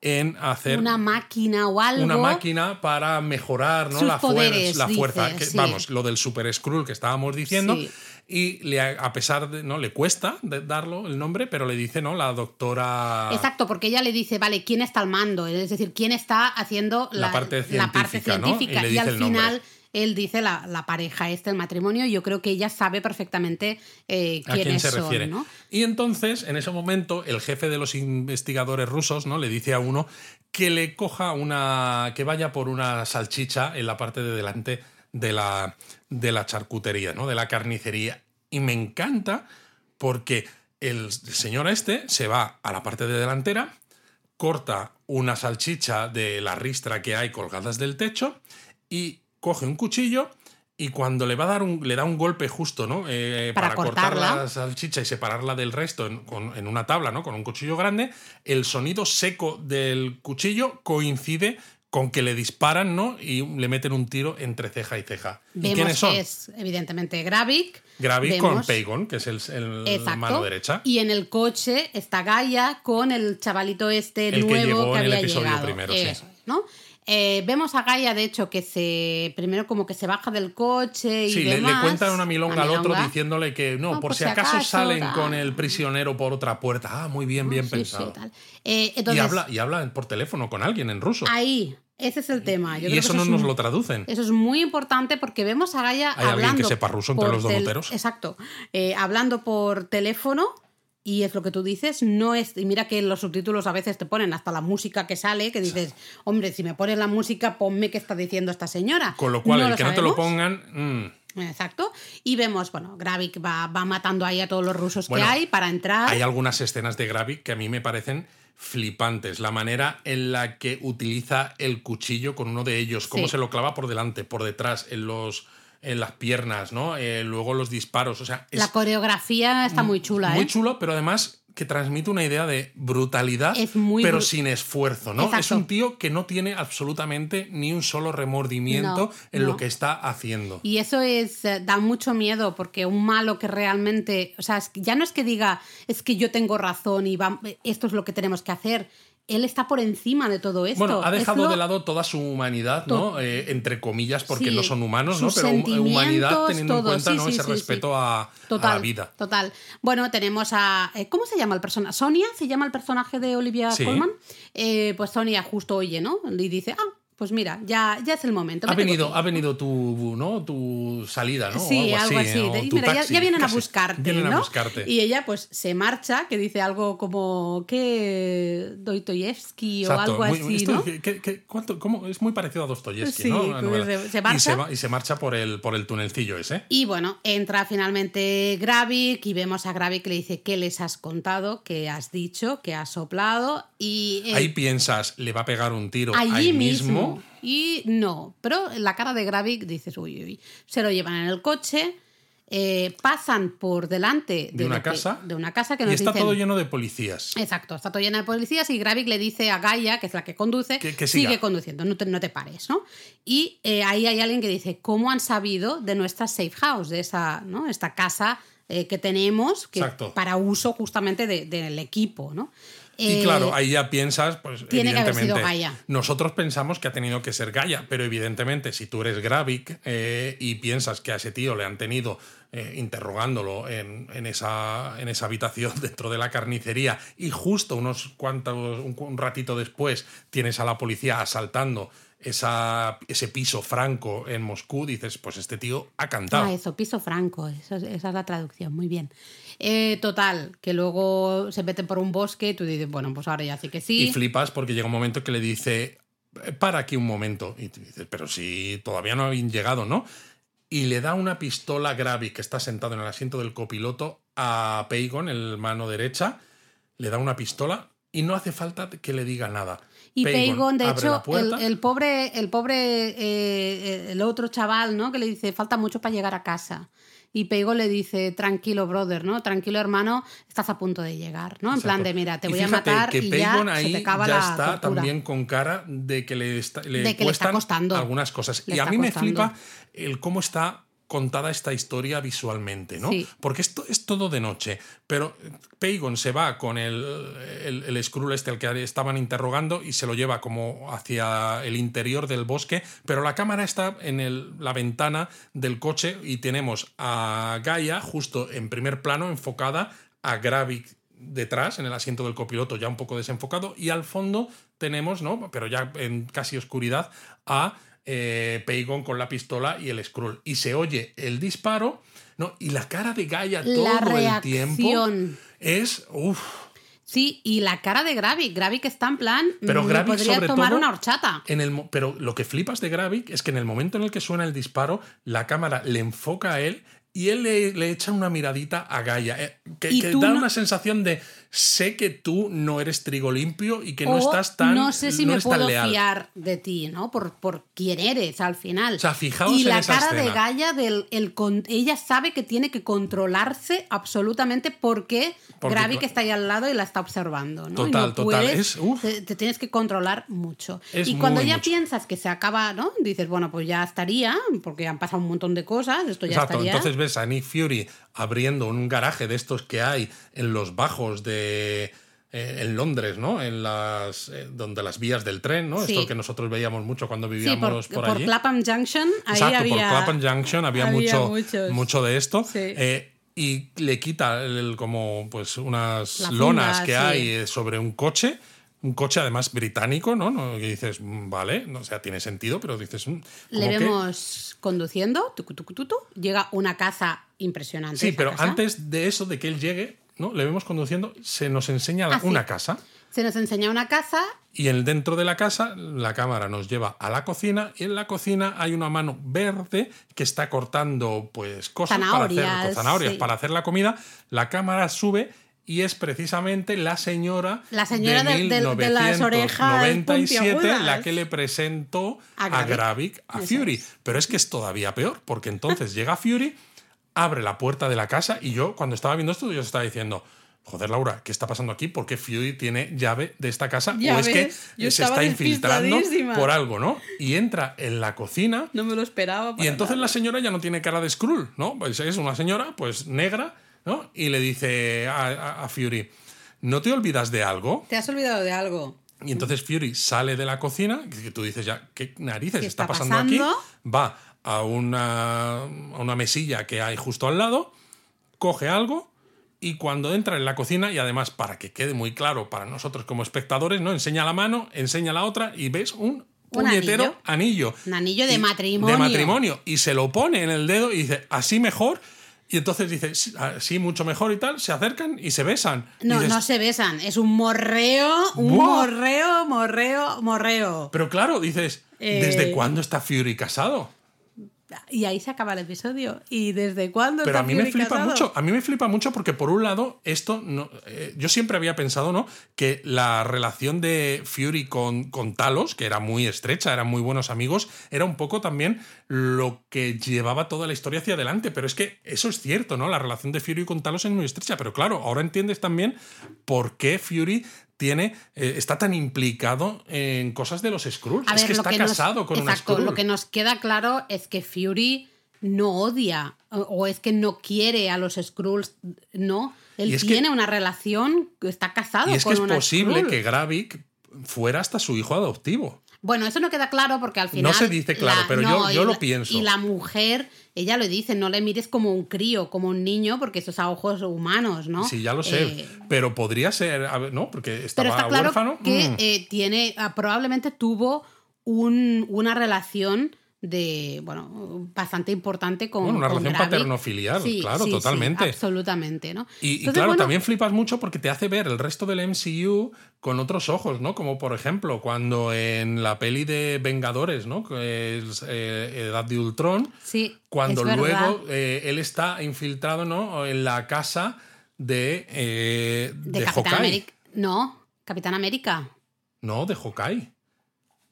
[SPEAKER 1] en hacer
[SPEAKER 2] Una máquina o algo.
[SPEAKER 1] una máquina para mejorar ¿no? La, fuer-
[SPEAKER 2] poderes,
[SPEAKER 1] la fuerza.
[SPEAKER 2] dice,
[SPEAKER 1] que,
[SPEAKER 2] sí.
[SPEAKER 1] Vamos, lo del Super Skrull que estábamos diciendo.
[SPEAKER 2] Sí.
[SPEAKER 1] Y le, a pesar de, ¿no? Le cuesta de- darlo el nombre, pero le dice, ¿no? La doctora.
[SPEAKER 2] Exacto, porque ella le dice, vale, ¿quién está al mando? Es decir, ¿quién está haciendo la,
[SPEAKER 1] La parte
[SPEAKER 2] la parte
[SPEAKER 1] científica, ¿no? Y
[SPEAKER 2] al
[SPEAKER 1] nombre.
[SPEAKER 2] Él dice la, la pareja este, el matrimonio, y yo creo que ella sabe perfectamente eh,
[SPEAKER 1] ¿A quién
[SPEAKER 2] quiénes
[SPEAKER 1] se
[SPEAKER 2] son,
[SPEAKER 1] refiere?
[SPEAKER 2] ¿no?
[SPEAKER 1] Y entonces, en ese momento, el jefe de los investigadores rusos, ¿no? Le dice a uno que le coja una. que vaya por una salchicha en la parte de delante de la, de la charcutería, ¿no? De la carnicería. Y me encanta porque el señor este se va a la parte de delantera, corta una salchicha de la ristra que hay colgadas del techo y coge un cuchillo y cuando le va a dar un, le da un golpe justo, ¿no? Eh,
[SPEAKER 2] Para
[SPEAKER 1] cortar
[SPEAKER 2] cortarla.
[SPEAKER 1] la salchicha y separarla del resto en, con- en una tabla, ¿no? Con un cuchillo grande, el sonido seco del cuchillo coincide con que le disparan, ¿no? Y le meten un tiro entre ceja y ceja. ¿Y
[SPEAKER 2] Vemos
[SPEAKER 1] quiénes son?
[SPEAKER 2] que es, evidentemente, Gravik.
[SPEAKER 1] Gravik con Pagon, que es el, mano derecha.
[SPEAKER 2] Y en el coche está Gaia con el chavalito este
[SPEAKER 1] El que
[SPEAKER 2] nuevo
[SPEAKER 1] llegó
[SPEAKER 2] que,
[SPEAKER 1] en el
[SPEAKER 2] había
[SPEAKER 1] episodio
[SPEAKER 2] llegado.
[SPEAKER 1] primero, sí.
[SPEAKER 2] Eso es, ¿no? Eh, vemos a Gaia, de hecho, que se primero como que se baja del coche y
[SPEAKER 1] Sí, le, le cuentan una milonga al otro diciéndole que no,
[SPEAKER 2] No,
[SPEAKER 1] por,
[SPEAKER 2] por
[SPEAKER 1] si acaso,
[SPEAKER 2] acaso,
[SPEAKER 1] salen
[SPEAKER 2] tal.
[SPEAKER 1] con el prisionero por otra puerta. Ah, muy bien, bien
[SPEAKER 2] Sí,
[SPEAKER 1] pensado.
[SPEAKER 2] sí, tal. Eh,
[SPEAKER 1] y,
[SPEAKER 2] entonces,
[SPEAKER 1] habla, y habla por teléfono con alguien en ruso.
[SPEAKER 2] ahí, ese es el tema. Yo
[SPEAKER 1] y
[SPEAKER 2] creo
[SPEAKER 1] eso
[SPEAKER 2] que
[SPEAKER 1] no nos
[SPEAKER 2] un-
[SPEAKER 1] lo traducen.
[SPEAKER 2] Eso es muy importante porque vemos a Gaia
[SPEAKER 1] Hay alguien que sepa ruso entre los dos.
[SPEAKER 2] Exacto. Eh, hablando por teléfono. Y es lo que tú dices, no es. Y mira que los subtítulos a veces te ponen hasta la música que sale, que dices, hombre, si me pones la música, ponme qué está diciendo esta señora.
[SPEAKER 1] Con lo cual,
[SPEAKER 2] No
[SPEAKER 1] el que no te lo pongan. mm,
[SPEAKER 2] Exacto. Y vemos, bueno, Gravik va, va matando ahí a todos los rusos
[SPEAKER 1] Bueno,
[SPEAKER 2] que hay para entrar.
[SPEAKER 1] Hay algunas escenas de Gravik que a mí me parecen flipantes. La manera en la que utiliza el cuchillo con uno de ellos, cómo
[SPEAKER 2] Sí.
[SPEAKER 1] se lo clava por delante, por detrás, en los en las piernas, ¿no? Eh, luego los disparos. O sea, es
[SPEAKER 2] la coreografía está muy chula,
[SPEAKER 1] muy
[SPEAKER 2] ¿eh?
[SPEAKER 1] chulo, pero además que transmite una idea de brutalidad,
[SPEAKER 2] Es muy
[SPEAKER 1] pero sin esfuerzo, ¿no? Es un tío que no tiene absolutamente ni un solo remordimiento
[SPEAKER 2] No,
[SPEAKER 1] en
[SPEAKER 2] no.
[SPEAKER 1] lo que está haciendo.
[SPEAKER 2] Y eso es eh, da mucho miedo porque un malo que realmente, o sea, ya no es que diga, es que yo tengo razón y va- esto es lo que tenemos que hacer. Él está por encima de todo esto.
[SPEAKER 1] Bueno, ha dejado
[SPEAKER 2] lo-
[SPEAKER 1] de lado toda su humanidad, ¿no? Eh, entre comillas, porque
[SPEAKER 2] Sí,
[SPEAKER 1] no son humanos, ¿no? Pero hum- humanidad teniendo en cuenta
[SPEAKER 2] Sí,
[SPEAKER 1] ¿no?
[SPEAKER 2] sí,
[SPEAKER 1] ese respeto a, la vida.
[SPEAKER 2] Total. Bueno, tenemos a. eh, ¿Cómo se llama el personaje? ¿Sonia? ¿Se llama el personaje de Olivia. Colman? Eh, pues Sonia justo oye, ¿no? Y dice, ah, pues mira, ya, ya es el momento.
[SPEAKER 1] Ha venido,
[SPEAKER 2] que ir".
[SPEAKER 1] ha venido tu, ¿no? tu salida, ¿no? O
[SPEAKER 2] Sí, algo así. mira, ya,
[SPEAKER 1] taxi,
[SPEAKER 2] ya vienen a buscarte,
[SPEAKER 1] Vienen
[SPEAKER 2] ¿no?
[SPEAKER 1] a buscarte.
[SPEAKER 2] Y ella pues se marcha, que dice algo como que Dostoyevsky o algo
[SPEAKER 1] muy-
[SPEAKER 2] así,
[SPEAKER 1] esto,
[SPEAKER 2] ¿no?
[SPEAKER 1] ¿qué- cuánto- cómo? Es muy parecido a Dostoyevsky,
[SPEAKER 2] Sí,
[SPEAKER 1] ¿no?
[SPEAKER 2] Pues se- se
[SPEAKER 1] y,
[SPEAKER 2] marcha.
[SPEAKER 1] se va- y se marcha por el, por el tunelcillo ese.
[SPEAKER 2] Y bueno, entra finalmente Gravik y vemos a Gravik que le dice qué les has contado, qué has dicho, qué has soplado y eh,
[SPEAKER 1] Ahí piensas, le va a pegar un tiro
[SPEAKER 2] allí
[SPEAKER 1] ahí
[SPEAKER 2] mismo.
[SPEAKER 1] mismo.
[SPEAKER 2] Y no, pero la cara de Gravik dices, uy, uy, se lo llevan en el coche, eh, pasan por delante
[SPEAKER 1] De una
[SPEAKER 2] lo que-
[SPEAKER 1] casa.
[SPEAKER 2] de una casa que
[SPEAKER 1] Y está
[SPEAKER 2] dicen-
[SPEAKER 1] todo lleno de policías.
[SPEAKER 2] Exacto, está todo lleno de policías y Gravik le dice a Gaia, que es la que conduce,
[SPEAKER 1] Que- que
[SPEAKER 2] sigue conduciendo, no te, no te pares, ¿no? Y eh, ahí hay alguien que dice, ¿cómo han sabido de nuestra safe house, de esa, ¿no? Esta casa eh, que tenemos que,
[SPEAKER 1] Exacto.
[SPEAKER 2] para uso justamente de- del equipo, ¿no?
[SPEAKER 1] Y
[SPEAKER 2] Eh,
[SPEAKER 1] claro, ahí ya piensas, pues
[SPEAKER 2] tiene que haber sido
[SPEAKER 1] evidentemente,
[SPEAKER 2] Gaia.
[SPEAKER 1] nosotros pensamos que ha tenido que ser Gaia, pero evidentemente si tú eres Gravik eh, y piensas que a ese tío le han tenido eh, interrogándolo en, en esa, en esa habitación dentro de la carnicería y justo unos cuantos, un, un ratito después tienes a la policía asaltando esa, ese piso franco en Moscú, dices, pues este tío ha cantado.
[SPEAKER 2] Ah, eso, piso franco, eso es- esa es la traducción, muy bien. Eh, total, que luego se meten por un bosque y tú dices, bueno, pues ahora ya sí que sí.
[SPEAKER 1] Y flipas porque llega un momento que le dice, "Eh, para aquí un momento. Y tú dices, pero si todavía no habían llegado, ¿no? Y le da una pistola Gravik, que está sentado en el asiento del copiloto, a Pagon, el mano derecha. Le da una pistola y no hace falta que le diga nada.
[SPEAKER 2] Y Pagon, de hecho, el, pobre, el pobre, eh, el otro chaval, ¿no? Que le dice, falta mucho para llegar a casa. Y Pagon le dice, tranquilo, brother, ¿no? Tranquilo, hermano, estás a punto de llegar, ¿no? En plan de, mira, te
[SPEAKER 1] Y
[SPEAKER 2] voy a matar
[SPEAKER 1] que
[SPEAKER 2] y
[SPEAKER 1] Pagon
[SPEAKER 2] ya
[SPEAKER 1] ahí
[SPEAKER 2] se te acaba
[SPEAKER 1] ya
[SPEAKER 2] la
[SPEAKER 1] está
[SPEAKER 2] tortura.
[SPEAKER 1] también con cara de que le, está, le
[SPEAKER 2] De que le está
[SPEAKER 1] cuestan
[SPEAKER 2] costando.
[SPEAKER 1] algunas cosas.
[SPEAKER 2] Le
[SPEAKER 1] y a mí me flipa el cómo está contada esta historia visualmente, ¿no?
[SPEAKER 2] Sí.
[SPEAKER 1] Porque esto es todo de noche, pero Pagon se va con el, el, el Skrull este al que estaban interrogando y se lo lleva como hacia el interior del bosque, pero la cámara está en el- la ventana del coche y tenemos a Gaia justo en primer plano enfocada a Gravik detrás, en el asiento del copiloto, ya un poco desenfocado, y al fondo tenemos, ¿no? Pero ya en casi oscuridad, a eh, con la pistola y el Skrull. Y se oye el disparo, ¿no? Y la cara de Gaia
[SPEAKER 2] La
[SPEAKER 1] todo el tiempo es. Uf.
[SPEAKER 2] Sí, y la cara de Gravik. Gravik está en plan,
[SPEAKER 1] Pero
[SPEAKER 2] mm,
[SPEAKER 1] Gravik,
[SPEAKER 2] podría
[SPEAKER 1] sobre
[SPEAKER 2] tomar
[SPEAKER 1] todo,
[SPEAKER 2] una horchata.
[SPEAKER 1] En el, pero lo que flipas de Gravik es que en el momento en el que suena el disparo, la cámara le enfoca a él y él le, le echa una miradita a Gaia, eh, que, que da
[SPEAKER 2] no-
[SPEAKER 1] una sensación de sé que tú no eres trigo limpio y que no estás tan
[SPEAKER 2] No sé si
[SPEAKER 1] no
[SPEAKER 2] me puedo
[SPEAKER 1] leal.
[SPEAKER 2] fiar de ti, ¿no? Por, por quién eres al final.
[SPEAKER 1] O sea, fijaos
[SPEAKER 2] y
[SPEAKER 1] en
[SPEAKER 2] la
[SPEAKER 1] esa
[SPEAKER 2] cara de. Gaia, del, el ella sabe que tiene que controlarse absolutamente porque,
[SPEAKER 1] Porque
[SPEAKER 2] Gravik
[SPEAKER 1] co-
[SPEAKER 2] está ahí al lado y la está observando. ¿no? Y
[SPEAKER 1] Total,
[SPEAKER 2] no
[SPEAKER 1] total.
[SPEAKER 2] puedes-
[SPEAKER 1] Es- uf.
[SPEAKER 2] te, te tienes que controlar mucho. Y cuando ya
[SPEAKER 1] mucho.
[SPEAKER 2] piensas que se acaba, ¿no? Dices, bueno, pues ya estaría, porque han pasado un montón de cosas, esto ya
[SPEAKER 1] Exacto,
[SPEAKER 2] estaría.
[SPEAKER 1] entonces ves a Nick Fury abriendo un garaje de estos que hay en los bajos de eh, en Londres, ¿no? En las eh, donde las vías del tren, ¿no?
[SPEAKER 2] Sí.
[SPEAKER 1] Esto que nosotros veíamos mucho cuando vivíamos
[SPEAKER 2] por,
[SPEAKER 1] por,
[SPEAKER 2] por
[SPEAKER 1] allí.
[SPEAKER 2] Clapham Junction, ahí
[SPEAKER 1] Exacto,
[SPEAKER 2] había.
[SPEAKER 1] por Clapham Junction había,
[SPEAKER 2] había
[SPEAKER 1] mucho,
[SPEAKER 2] muchos.
[SPEAKER 1] mucho de esto.
[SPEAKER 2] Sí.
[SPEAKER 1] Eh, y le quita el- como pues unas
[SPEAKER 2] funda,
[SPEAKER 1] lonas que hay sobre un coche. Un coche además británico, ¿no? ¿no? Que dices, mm, vale, no, o sea, tiene sentido, pero dices. mm,
[SPEAKER 2] Le
[SPEAKER 1] como que-
[SPEAKER 2] vemos conduciendo, tucu, tucu, tutu, llega una casa impresionante.
[SPEAKER 1] Sí, pero
[SPEAKER 2] casa.
[SPEAKER 1] antes de eso, de que él llegue, ¿no? Le vemos conduciendo, se nos enseña
[SPEAKER 2] Ah, sí.
[SPEAKER 1] una casa.
[SPEAKER 2] Se nos enseña una casa
[SPEAKER 1] Y en, dentro de la casa, la cámara nos lleva a la cocina y en la cocina hay una mano verde que está cortando pues cosas para hacer,
[SPEAKER 2] Zanahorias,
[SPEAKER 1] zanahorias
[SPEAKER 2] sí.
[SPEAKER 1] para hacer la comida. La cámara sube y es precisamente la señora,
[SPEAKER 2] La señora
[SPEAKER 1] de,
[SPEAKER 2] del- de las orejas
[SPEAKER 1] 1997
[SPEAKER 2] puntiagudas.
[SPEAKER 1] la que le presentó
[SPEAKER 2] A
[SPEAKER 1] a
[SPEAKER 2] Gravik.
[SPEAKER 1] A Fury.
[SPEAKER 2] es.
[SPEAKER 1] Pero es que es todavía peor, porque entonces llega Fury, abre la puerta de la casa y yo cuando estaba viendo esto yo estaba diciendo, joder, Laura, ¿qué está pasando aquí? ¿Por qué Fury tiene llave de esta casa?
[SPEAKER 2] Ya
[SPEAKER 1] o es que se está infiltrando por algo, ¿no? Y entra en la cocina
[SPEAKER 2] No me lo esperaba.
[SPEAKER 1] y entonces
[SPEAKER 2] nada.
[SPEAKER 1] la señora ya no tiene cara de Skrull, ¿no? Pues es una señora, pues negra, ¿no? Y le dice a, a- a Fury, ¿no te olvidas de algo?
[SPEAKER 2] Te has olvidado de algo.
[SPEAKER 1] Y entonces Fury sale de la cocina, que tú dices ya, ¿qué narices
[SPEAKER 2] ¿Qué
[SPEAKER 1] está,
[SPEAKER 2] está
[SPEAKER 1] pasando,
[SPEAKER 2] pasando?
[SPEAKER 1] aquí? Va a una, a una mesilla que hay justo al lado, coge algo y cuando entra en la cocina, y además para que quede muy claro para nosotros como espectadores, ¿no? Enseña la mano, enseña la otra y ves un
[SPEAKER 2] Un
[SPEAKER 1] puñetero anillo.
[SPEAKER 2] Un anillo de
[SPEAKER 1] Y-
[SPEAKER 2] matrimonio.
[SPEAKER 1] De matrimonio. Y se lo pone en el dedo y dice, así mejor. Y entonces dice, "Sí, así mucho mejor y tal, se acercan y se besan.
[SPEAKER 2] No,
[SPEAKER 1] dices,
[SPEAKER 2] no se besan. Es un morreo, un
[SPEAKER 1] ¡Buah!
[SPEAKER 2] morreo, morreo, morreo.
[SPEAKER 1] Pero claro, dices,
[SPEAKER 2] Eh,
[SPEAKER 1] ¿desde cuándo está Fury casado?
[SPEAKER 2] Y ahí se acaba el episodio. ¿Y desde cuándo
[SPEAKER 1] Pero a mí me flipa
[SPEAKER 2] casado?
[SPEAKER 1] mucho, a mí me flipa mucho porque por un lado esto no, eh, yo siempre había pensado, ¿no? Que la relación de Fury con, con Talos, que era muy estrecha, eran muy buenos amigos, era un poco también lo que llevaba toda la historia hacia adelante. Pero es que eso es cierto, ¿no? La relación de Fury con Talos es muy estrecha. Pero claro, ahora entiendes también por qué Fury tiene, eh, está tan implicado en cosas de los Skrulls. Es
[SPEAKER 2] ver,
[SPEAKER 1] que está
[SPEAKER 2] que nos-
[SPEAKER 1] casado con una
[SPEAKER 2] exacto,
[SPEAKER 1] Skrull.
[SPEAKER 2] Lo que nos queda claro es que Fury no odia o, es que no quiere a los Skrulls, no. Él
[SPEAKER 1] que-
[SPEAKER 2] tiene una relación, está casado
[SPEAKER 1] Y es que es
[SPEAKER 2] una
[SPEAKER 1] posible
[SPEAKER 2] Skrull.
[SPEAKER 1] que Gravik fuera hasta su hijo adoptivo.
[SPEAKER 2] Bueno, eso no queda claro porque al final.
[SPEAKER 1] se dice claro, pero yo- yo lo
[SPEAKER 2] la-
[SPEAKER 1] pienso.
[SPEAKER 2] Y la mujer, ella lo dice, no le mires como un crío, como un niño, porque eso es a ojos humanos, ¿no?
[SPEAKER 1] Sí, ya lo sé.
[SPEAKER 2] Eh,
[SPEAKER 1] pero podría ser, ¿no? Porque
[SPEAKER 2] pero
[SPEAKER 1] estaba
[SPEAKER 2] está claro
[SPEAKER 1] huérfano.
[SPEAKER 2] que
[SPEAKER 1] Mm.
[SPEAKER 2] eh, tiene, ah, probablemente tuvo un- una relación de, bueno, bastante importante con.
[SPEAKER 1] Bueno, una
[SPEAKER 2] con
[SPEAKER 1] relación paterno-filial, claro,
[SPEAKER 2] sí, sí,
[SPEAKER 1] totalmente.
[SPEAKER 2] absolutamente, ¿no?
[SPEAKER 1] Y, claro,
[SPEAKER 2] bueno,
[SPEAKER 1] también flipas mucho porque te hace ver el resto del MCU con otros ojos, ¿no? Como por ejemplo, cuando en la peli de Vengadores, ¿no? Que es eh, Edad de Ultron,
[SPEAKER 2] Sí,
[SPEAKER 1] cuando luego eh, él está infiltrado, ¿no? En la casa de, eh,
[SPEAKER 2] De,
[SPEAKER 1] de
[SPEAKER 2] Capitán
[SPEAKER 1] Hawkeye.
[SPEAKER 2] América. No, Capitán América.
[SPEAKER 1] No, de Hawkeye.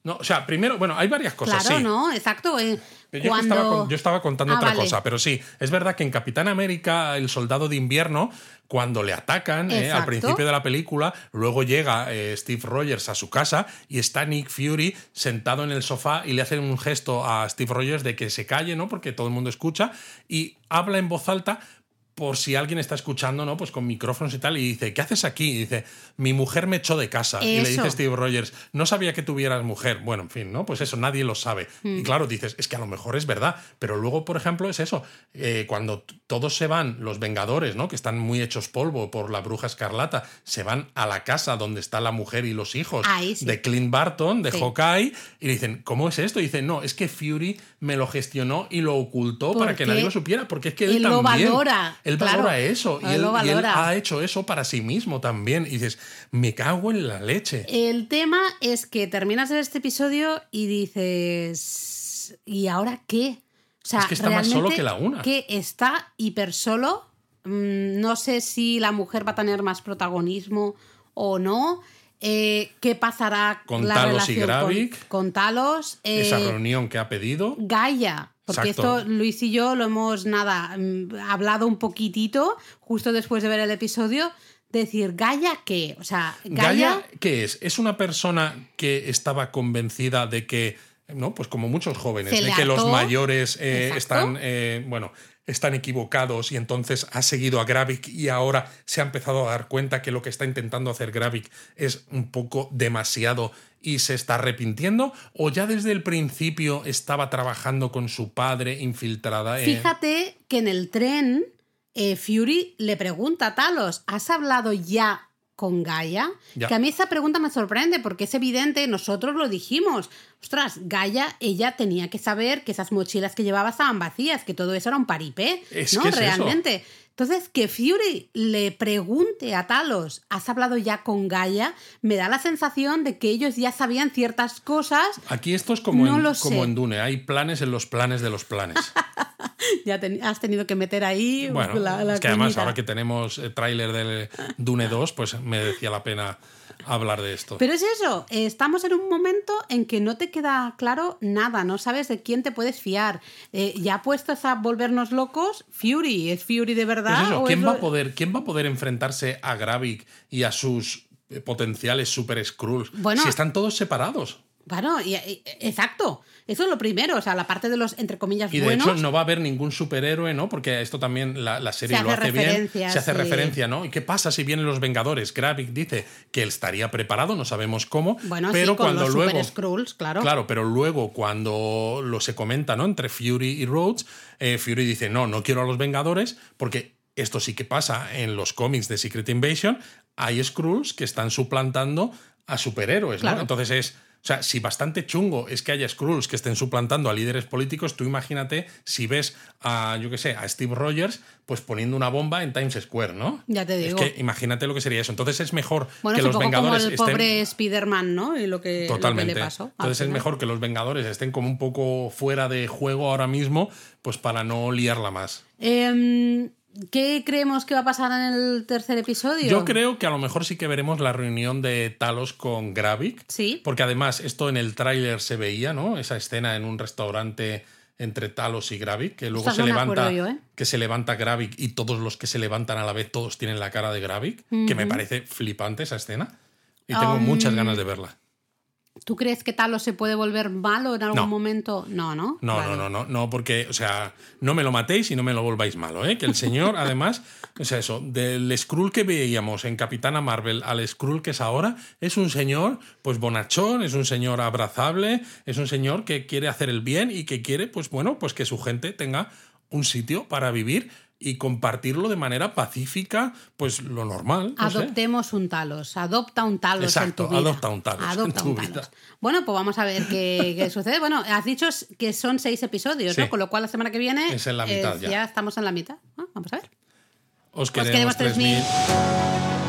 [SPEAKER 1] No, o sea, primero, bueno, hay varias cosas,
[SPEAKER 2] claro,
[SPEAKER 1] sí.
[SPEAKER 2] ¿no? Exacto. eh,
[SPEAKER 1] Yo,
[SPEAKER 2] cuando...
[SPEAKER 1] estaba, yo estaba contando
[SPEAKER 2] Ah,
[SPEAKER 1] otra
[SPEAKER 2] vale.
[SPEAKER 1] cosa, pero sí, es verdad que en Capitán América, el soldado de invierno, cuando le atacan eh, al principio de la película, luego llega eh, Steve Rogers a su casa y está Nick Fury sentado en el sofá y le hacen un gesto a Steve Rogers de que se calle, ¿no? Porque todo el mundo escucha y habla en voz alta por si alguien está escuchando, ¿no? Pues con micrófonos y tal, y dice, ¿qué haces aquí? Y dice, mi mujer me echó de casa. Y le dice Steve Rogers, no sabía que tuvieras mujer. Bueno, en fin, ¿no? Pues eso, nadie lo sabe. Y claro, dices, es que a lo mejor es verdad. Pero luego, por ejemplo, es eso. eh, cuando todos se van, los Vengadores, ¿no? Que están muy hechos polvo por la bruja escarlata, se van a la casa donde está la mujer y los hijos
[SPEAKER 2] Ahí sí.
[SPEAKER 1] de Clint Barton, de
[SPEAKER 2] Sí.
[SPEAKER 1] Hawkeye, y le dicen, ¿cómo es esto? Y dicen, no, es que Fury me lo gestionó y lo ocultó para que nadie lo supiera, porque es que él,
[SPEAKER 2] él lo
[SPEAKER 1] también.
[SPEAKER 2] valora,
[SPEAKER 1] Él
[SPEAKER 2] claro.
[SPEAKER 1] valora eso. Y
[SPEAKER 2] Él
[SPEAKER 1] y ha hecho eso para sí mismo también. Y dices, me cago en la leche.
[SPEAKER 2] El tema es que terminas este episodio y dices. ¿Y ahora qué? O sea,
[SPEAKER 1] Es que está más solo que la una.
[SPEAKER 2] Que está hiper solo. Mm, No sé si la mujer va a tener más protagonismo o no. Eh, ¿Qué pasará
[SPEAKER 1] Con
[SPEAKER 2] la
[SPEAKER 1] Talos y
[SPEAKER 2] relación
[SPEAKER 1] Gravik.
[SPEAKER 2] con, con Talos? Eh,
[SPEAKER 1] Esa reunión que ha pedido.
[SPEAKER 2] Gaia. Porque
[SPEAKER 1] Exacto.
[SPEAKER 2] esto Luis y yo lo hemos, nada, mm, hablado un poquitito justo después de ver el episodio. Decir, ¿Gaia qué? O sea, Gaia.
[SPEAKER 1] Gaia, ¿qué es? ¿Es una persona que estaba convencida de que, no? Pues como muchos jóvenes, de que los mayores eh, están, eh, bueno, están equivocados y entonces ha seguido a Gravik y ahora se ha empezado a dar cuenta que lo que está intentando hacer Gravik es un poco demasiado y se está arrepintiendo? ¿O ya desde el principio estaba trabajando con su padre infiltrada? en-
[SPEAKER 2] Fíjate que en el tren eh, Fury le pregunta a Talos, ¿has hablado ya con Gaia?
[SPEAKER 1] Ya.
[SPEAKER 2] Que a mí esa pregunta me sorprende porque es evidente, nosotros lo dijimos. Ostras, Gaia, ella tenía que saber que esas mochilas que llevaba estaban vacías, que todo eso era un paripé,
[SPEAKER 1] Es
[SPEAKER 2] ¿no?
[SPEAKER 1] es.
[SPEAKER 2] Realmente. Entonces, que Fury le pregunte a Talos, ¿has hablado ya con Gaia? Me da la sensación de que ellos ya sabían ciertas cosas.
[SPEAKER 1] Aquí esto es como,
[SPEAKER 2] No
[SPEAKER 1] en, como en Dune, hay planes en los planes de los planes.
[SPEAKER 2] Ya has tenido que meter ahí
[SPEAKER 1] Bueno,
[SPEAKER 2] la, la
[SPEAKER 1] es que además ahora que tenemos el tráiler del Dune 2, pues me decía la pena hablar de esto.
[SPEAKER 2] Pero es eso, estamos en un momento en que no te queda claro nada, no sabes de quién te puedes fiar. Eh, ya puestos a volvernos locos, Fury, ¿es Fury de verdad?
[SPEAKER 1] Pues eso,
[SPEAKER 2] o
[SPEAKER 1] ¿quién,
[SPEAKER 2] es
[SPEAKER 1] va
[SPEAKER 2] lo-
[SPEAKER 1] a poder, ¿Quién va a poder enfrentarse a Gravik y a sus eh, potenciales Super Skrulls
[SPEAKER 2] Bueno.
[SPEAKER 1] si están todos separados?
[SPEAKER 2] Bueno, y- y- exacto. Eso es lo primero, o sea, la parte de los, entre comillas,
[SPEAKER 1] Y de
[SPEAKER 2] buenos.
[SPEAKER 1] hecho no va a haber ningún superhéroe, ¿no? Porque esto también la, la serie
[SPEAKER 2] Se
[SPEAKER 1] lo
[SPEAKER 2] hace
[SPEAKER 1] hace bien. Se hace
[SPEAKER 2] sí.
[SPEAKER 1] referencia, ¿no? ¿Y qué pasa si vienen los Vengadores? Gravik dice que él estaría preparado, no sabemos cómo.
[SPEAKER 2] bueno,
[SPEAKER 1] pero
[SPEAKER 2] sí, con
[SPEAKER 1] cuando
[SPEAKER 2] los
[SPEAKER 1] luego.
[SPEAKER 2] Super Skrulls, claro.
[SPEAKER 1] Claro, pero luego cuando lo se comenta, ¿no? Entre Fury y Rhodes, eh, Fury dice, no, no quiero a los Vengadores porque esto sí que pasa en los cómics de Secret Invasion. Hay Skrulls que están suplantando a superhéroes, ¿no?
[SPEAKER 2] Claro.
[SPEAKER 1] Entonces es... O sea, si bastante chungo es que haya Skrulls que estén suplantando a líderes políticos, tú imagínate si ves a, yo qué sé, a Steve Rogers, pues poniendo una bomba en Times Square, ¿no?
[SPEAKER 2] Ya te digo.
[SPEAKER 1] Es que imagínate lo que sería eso. Entonces es mejor
[SPEAKER 2] Bueno,
[SPEAKER 1] que
[SPEAKER 2] es
[SPEAKER 1] los
[SPEAKER 2] poco como
[SPEAKER 1] Vengadores
[SPEAKER 2] el
[SPEAKER 1] estén...
[SPEAKER 2] pobre Spider-Man, ¿no? Y lo que, lo que
[SPEAKER 1] Totalmente.
[SPEAKER 2] le pasó.
[SPEAKER 1] Entonces es mejor que los Vengadores estén como un poco fuera de juego ahora mismo, pues para no liarla más.
[SPEAKER 2] Em, ¿Qué creemos que va a pasar en el tercer episodio?
[SPEAKER 1] Yo creo que a lo mejor sí que veremos la reunión de Talos con Gravik.
[SPEAKER 2] Sí.
[SPEAKER 1] Porque además esto en el tráiler se veía, ¿no? Esa escena en un restaurante entre Talos y Gravik, que luego se
[SPEAKER 2] no
[SPEAKER 1] levanta,
[SPEAKER 2] yo, ¿eh?
[SPEAKER 1] que se levanta Gravik y todos los que se levantan a la vez todos tienen la cara de Gravik, que me parece flipante esa escena. Y tengo
[SPEAKER 2] Um,
[SPEAKER 1] muchas ganas de verla.
[SPEAKER 2] ¿Tú crees que Talos se puede volver malo en algún
[SPEAKER 1] No.
[SPEAKER 2] momento? No, ¿no?
[SPEAKER 1] No,
[SPEAKER 2] Vale.
[SPEAKER 1] no, no, no, no, porque, o sea, no me lo matéis y no me lo volváis malo, ¿eh? Que el señor, además, o sea, eso, del Skrull que veíamos en Capitana Marvel al Skrull que es ahora, es un señor, pues bonachón, es un señor abrazable, es un señor que quiere hacer el bien y que quiere, pues bueno, pues que su gente tenga un sitio para vivir y compartirlo de manera pacífica, pues lo normal. no sé.
[SPEAKER 2] Adoptemos un Talos, adopta un Talos
[SPEAKER 1] Exacto,
[SPEAKER 2] en tu vida.
[SPEAKER 1] adopta un Talos
[SPEAKER 2] Adopta
[SPEAKER 1] en tu
[SPEAKER 2] un
[SPEAKER 1] vida.
[SPEAKER 2] Talos. Bueno, pues vamos a ver qué, qué sucede. Bueno, has dicho que son seis episodios,
[SPEAKER 1] Sí.
[SPEAKER 2] ¿no? Con lo cual la semana que viene
[SPEAKER 1] Es en la mitad ya.
[SPEAKER 2] ya estamos en la mitad. Ah, vamos a ver.
[SPEAKER 1] Os
[SPEAKER 2] queremos
[SPEAKER 1] queremos
[SPEAKER 2] 3000.
[SPEAKER 1] 3000.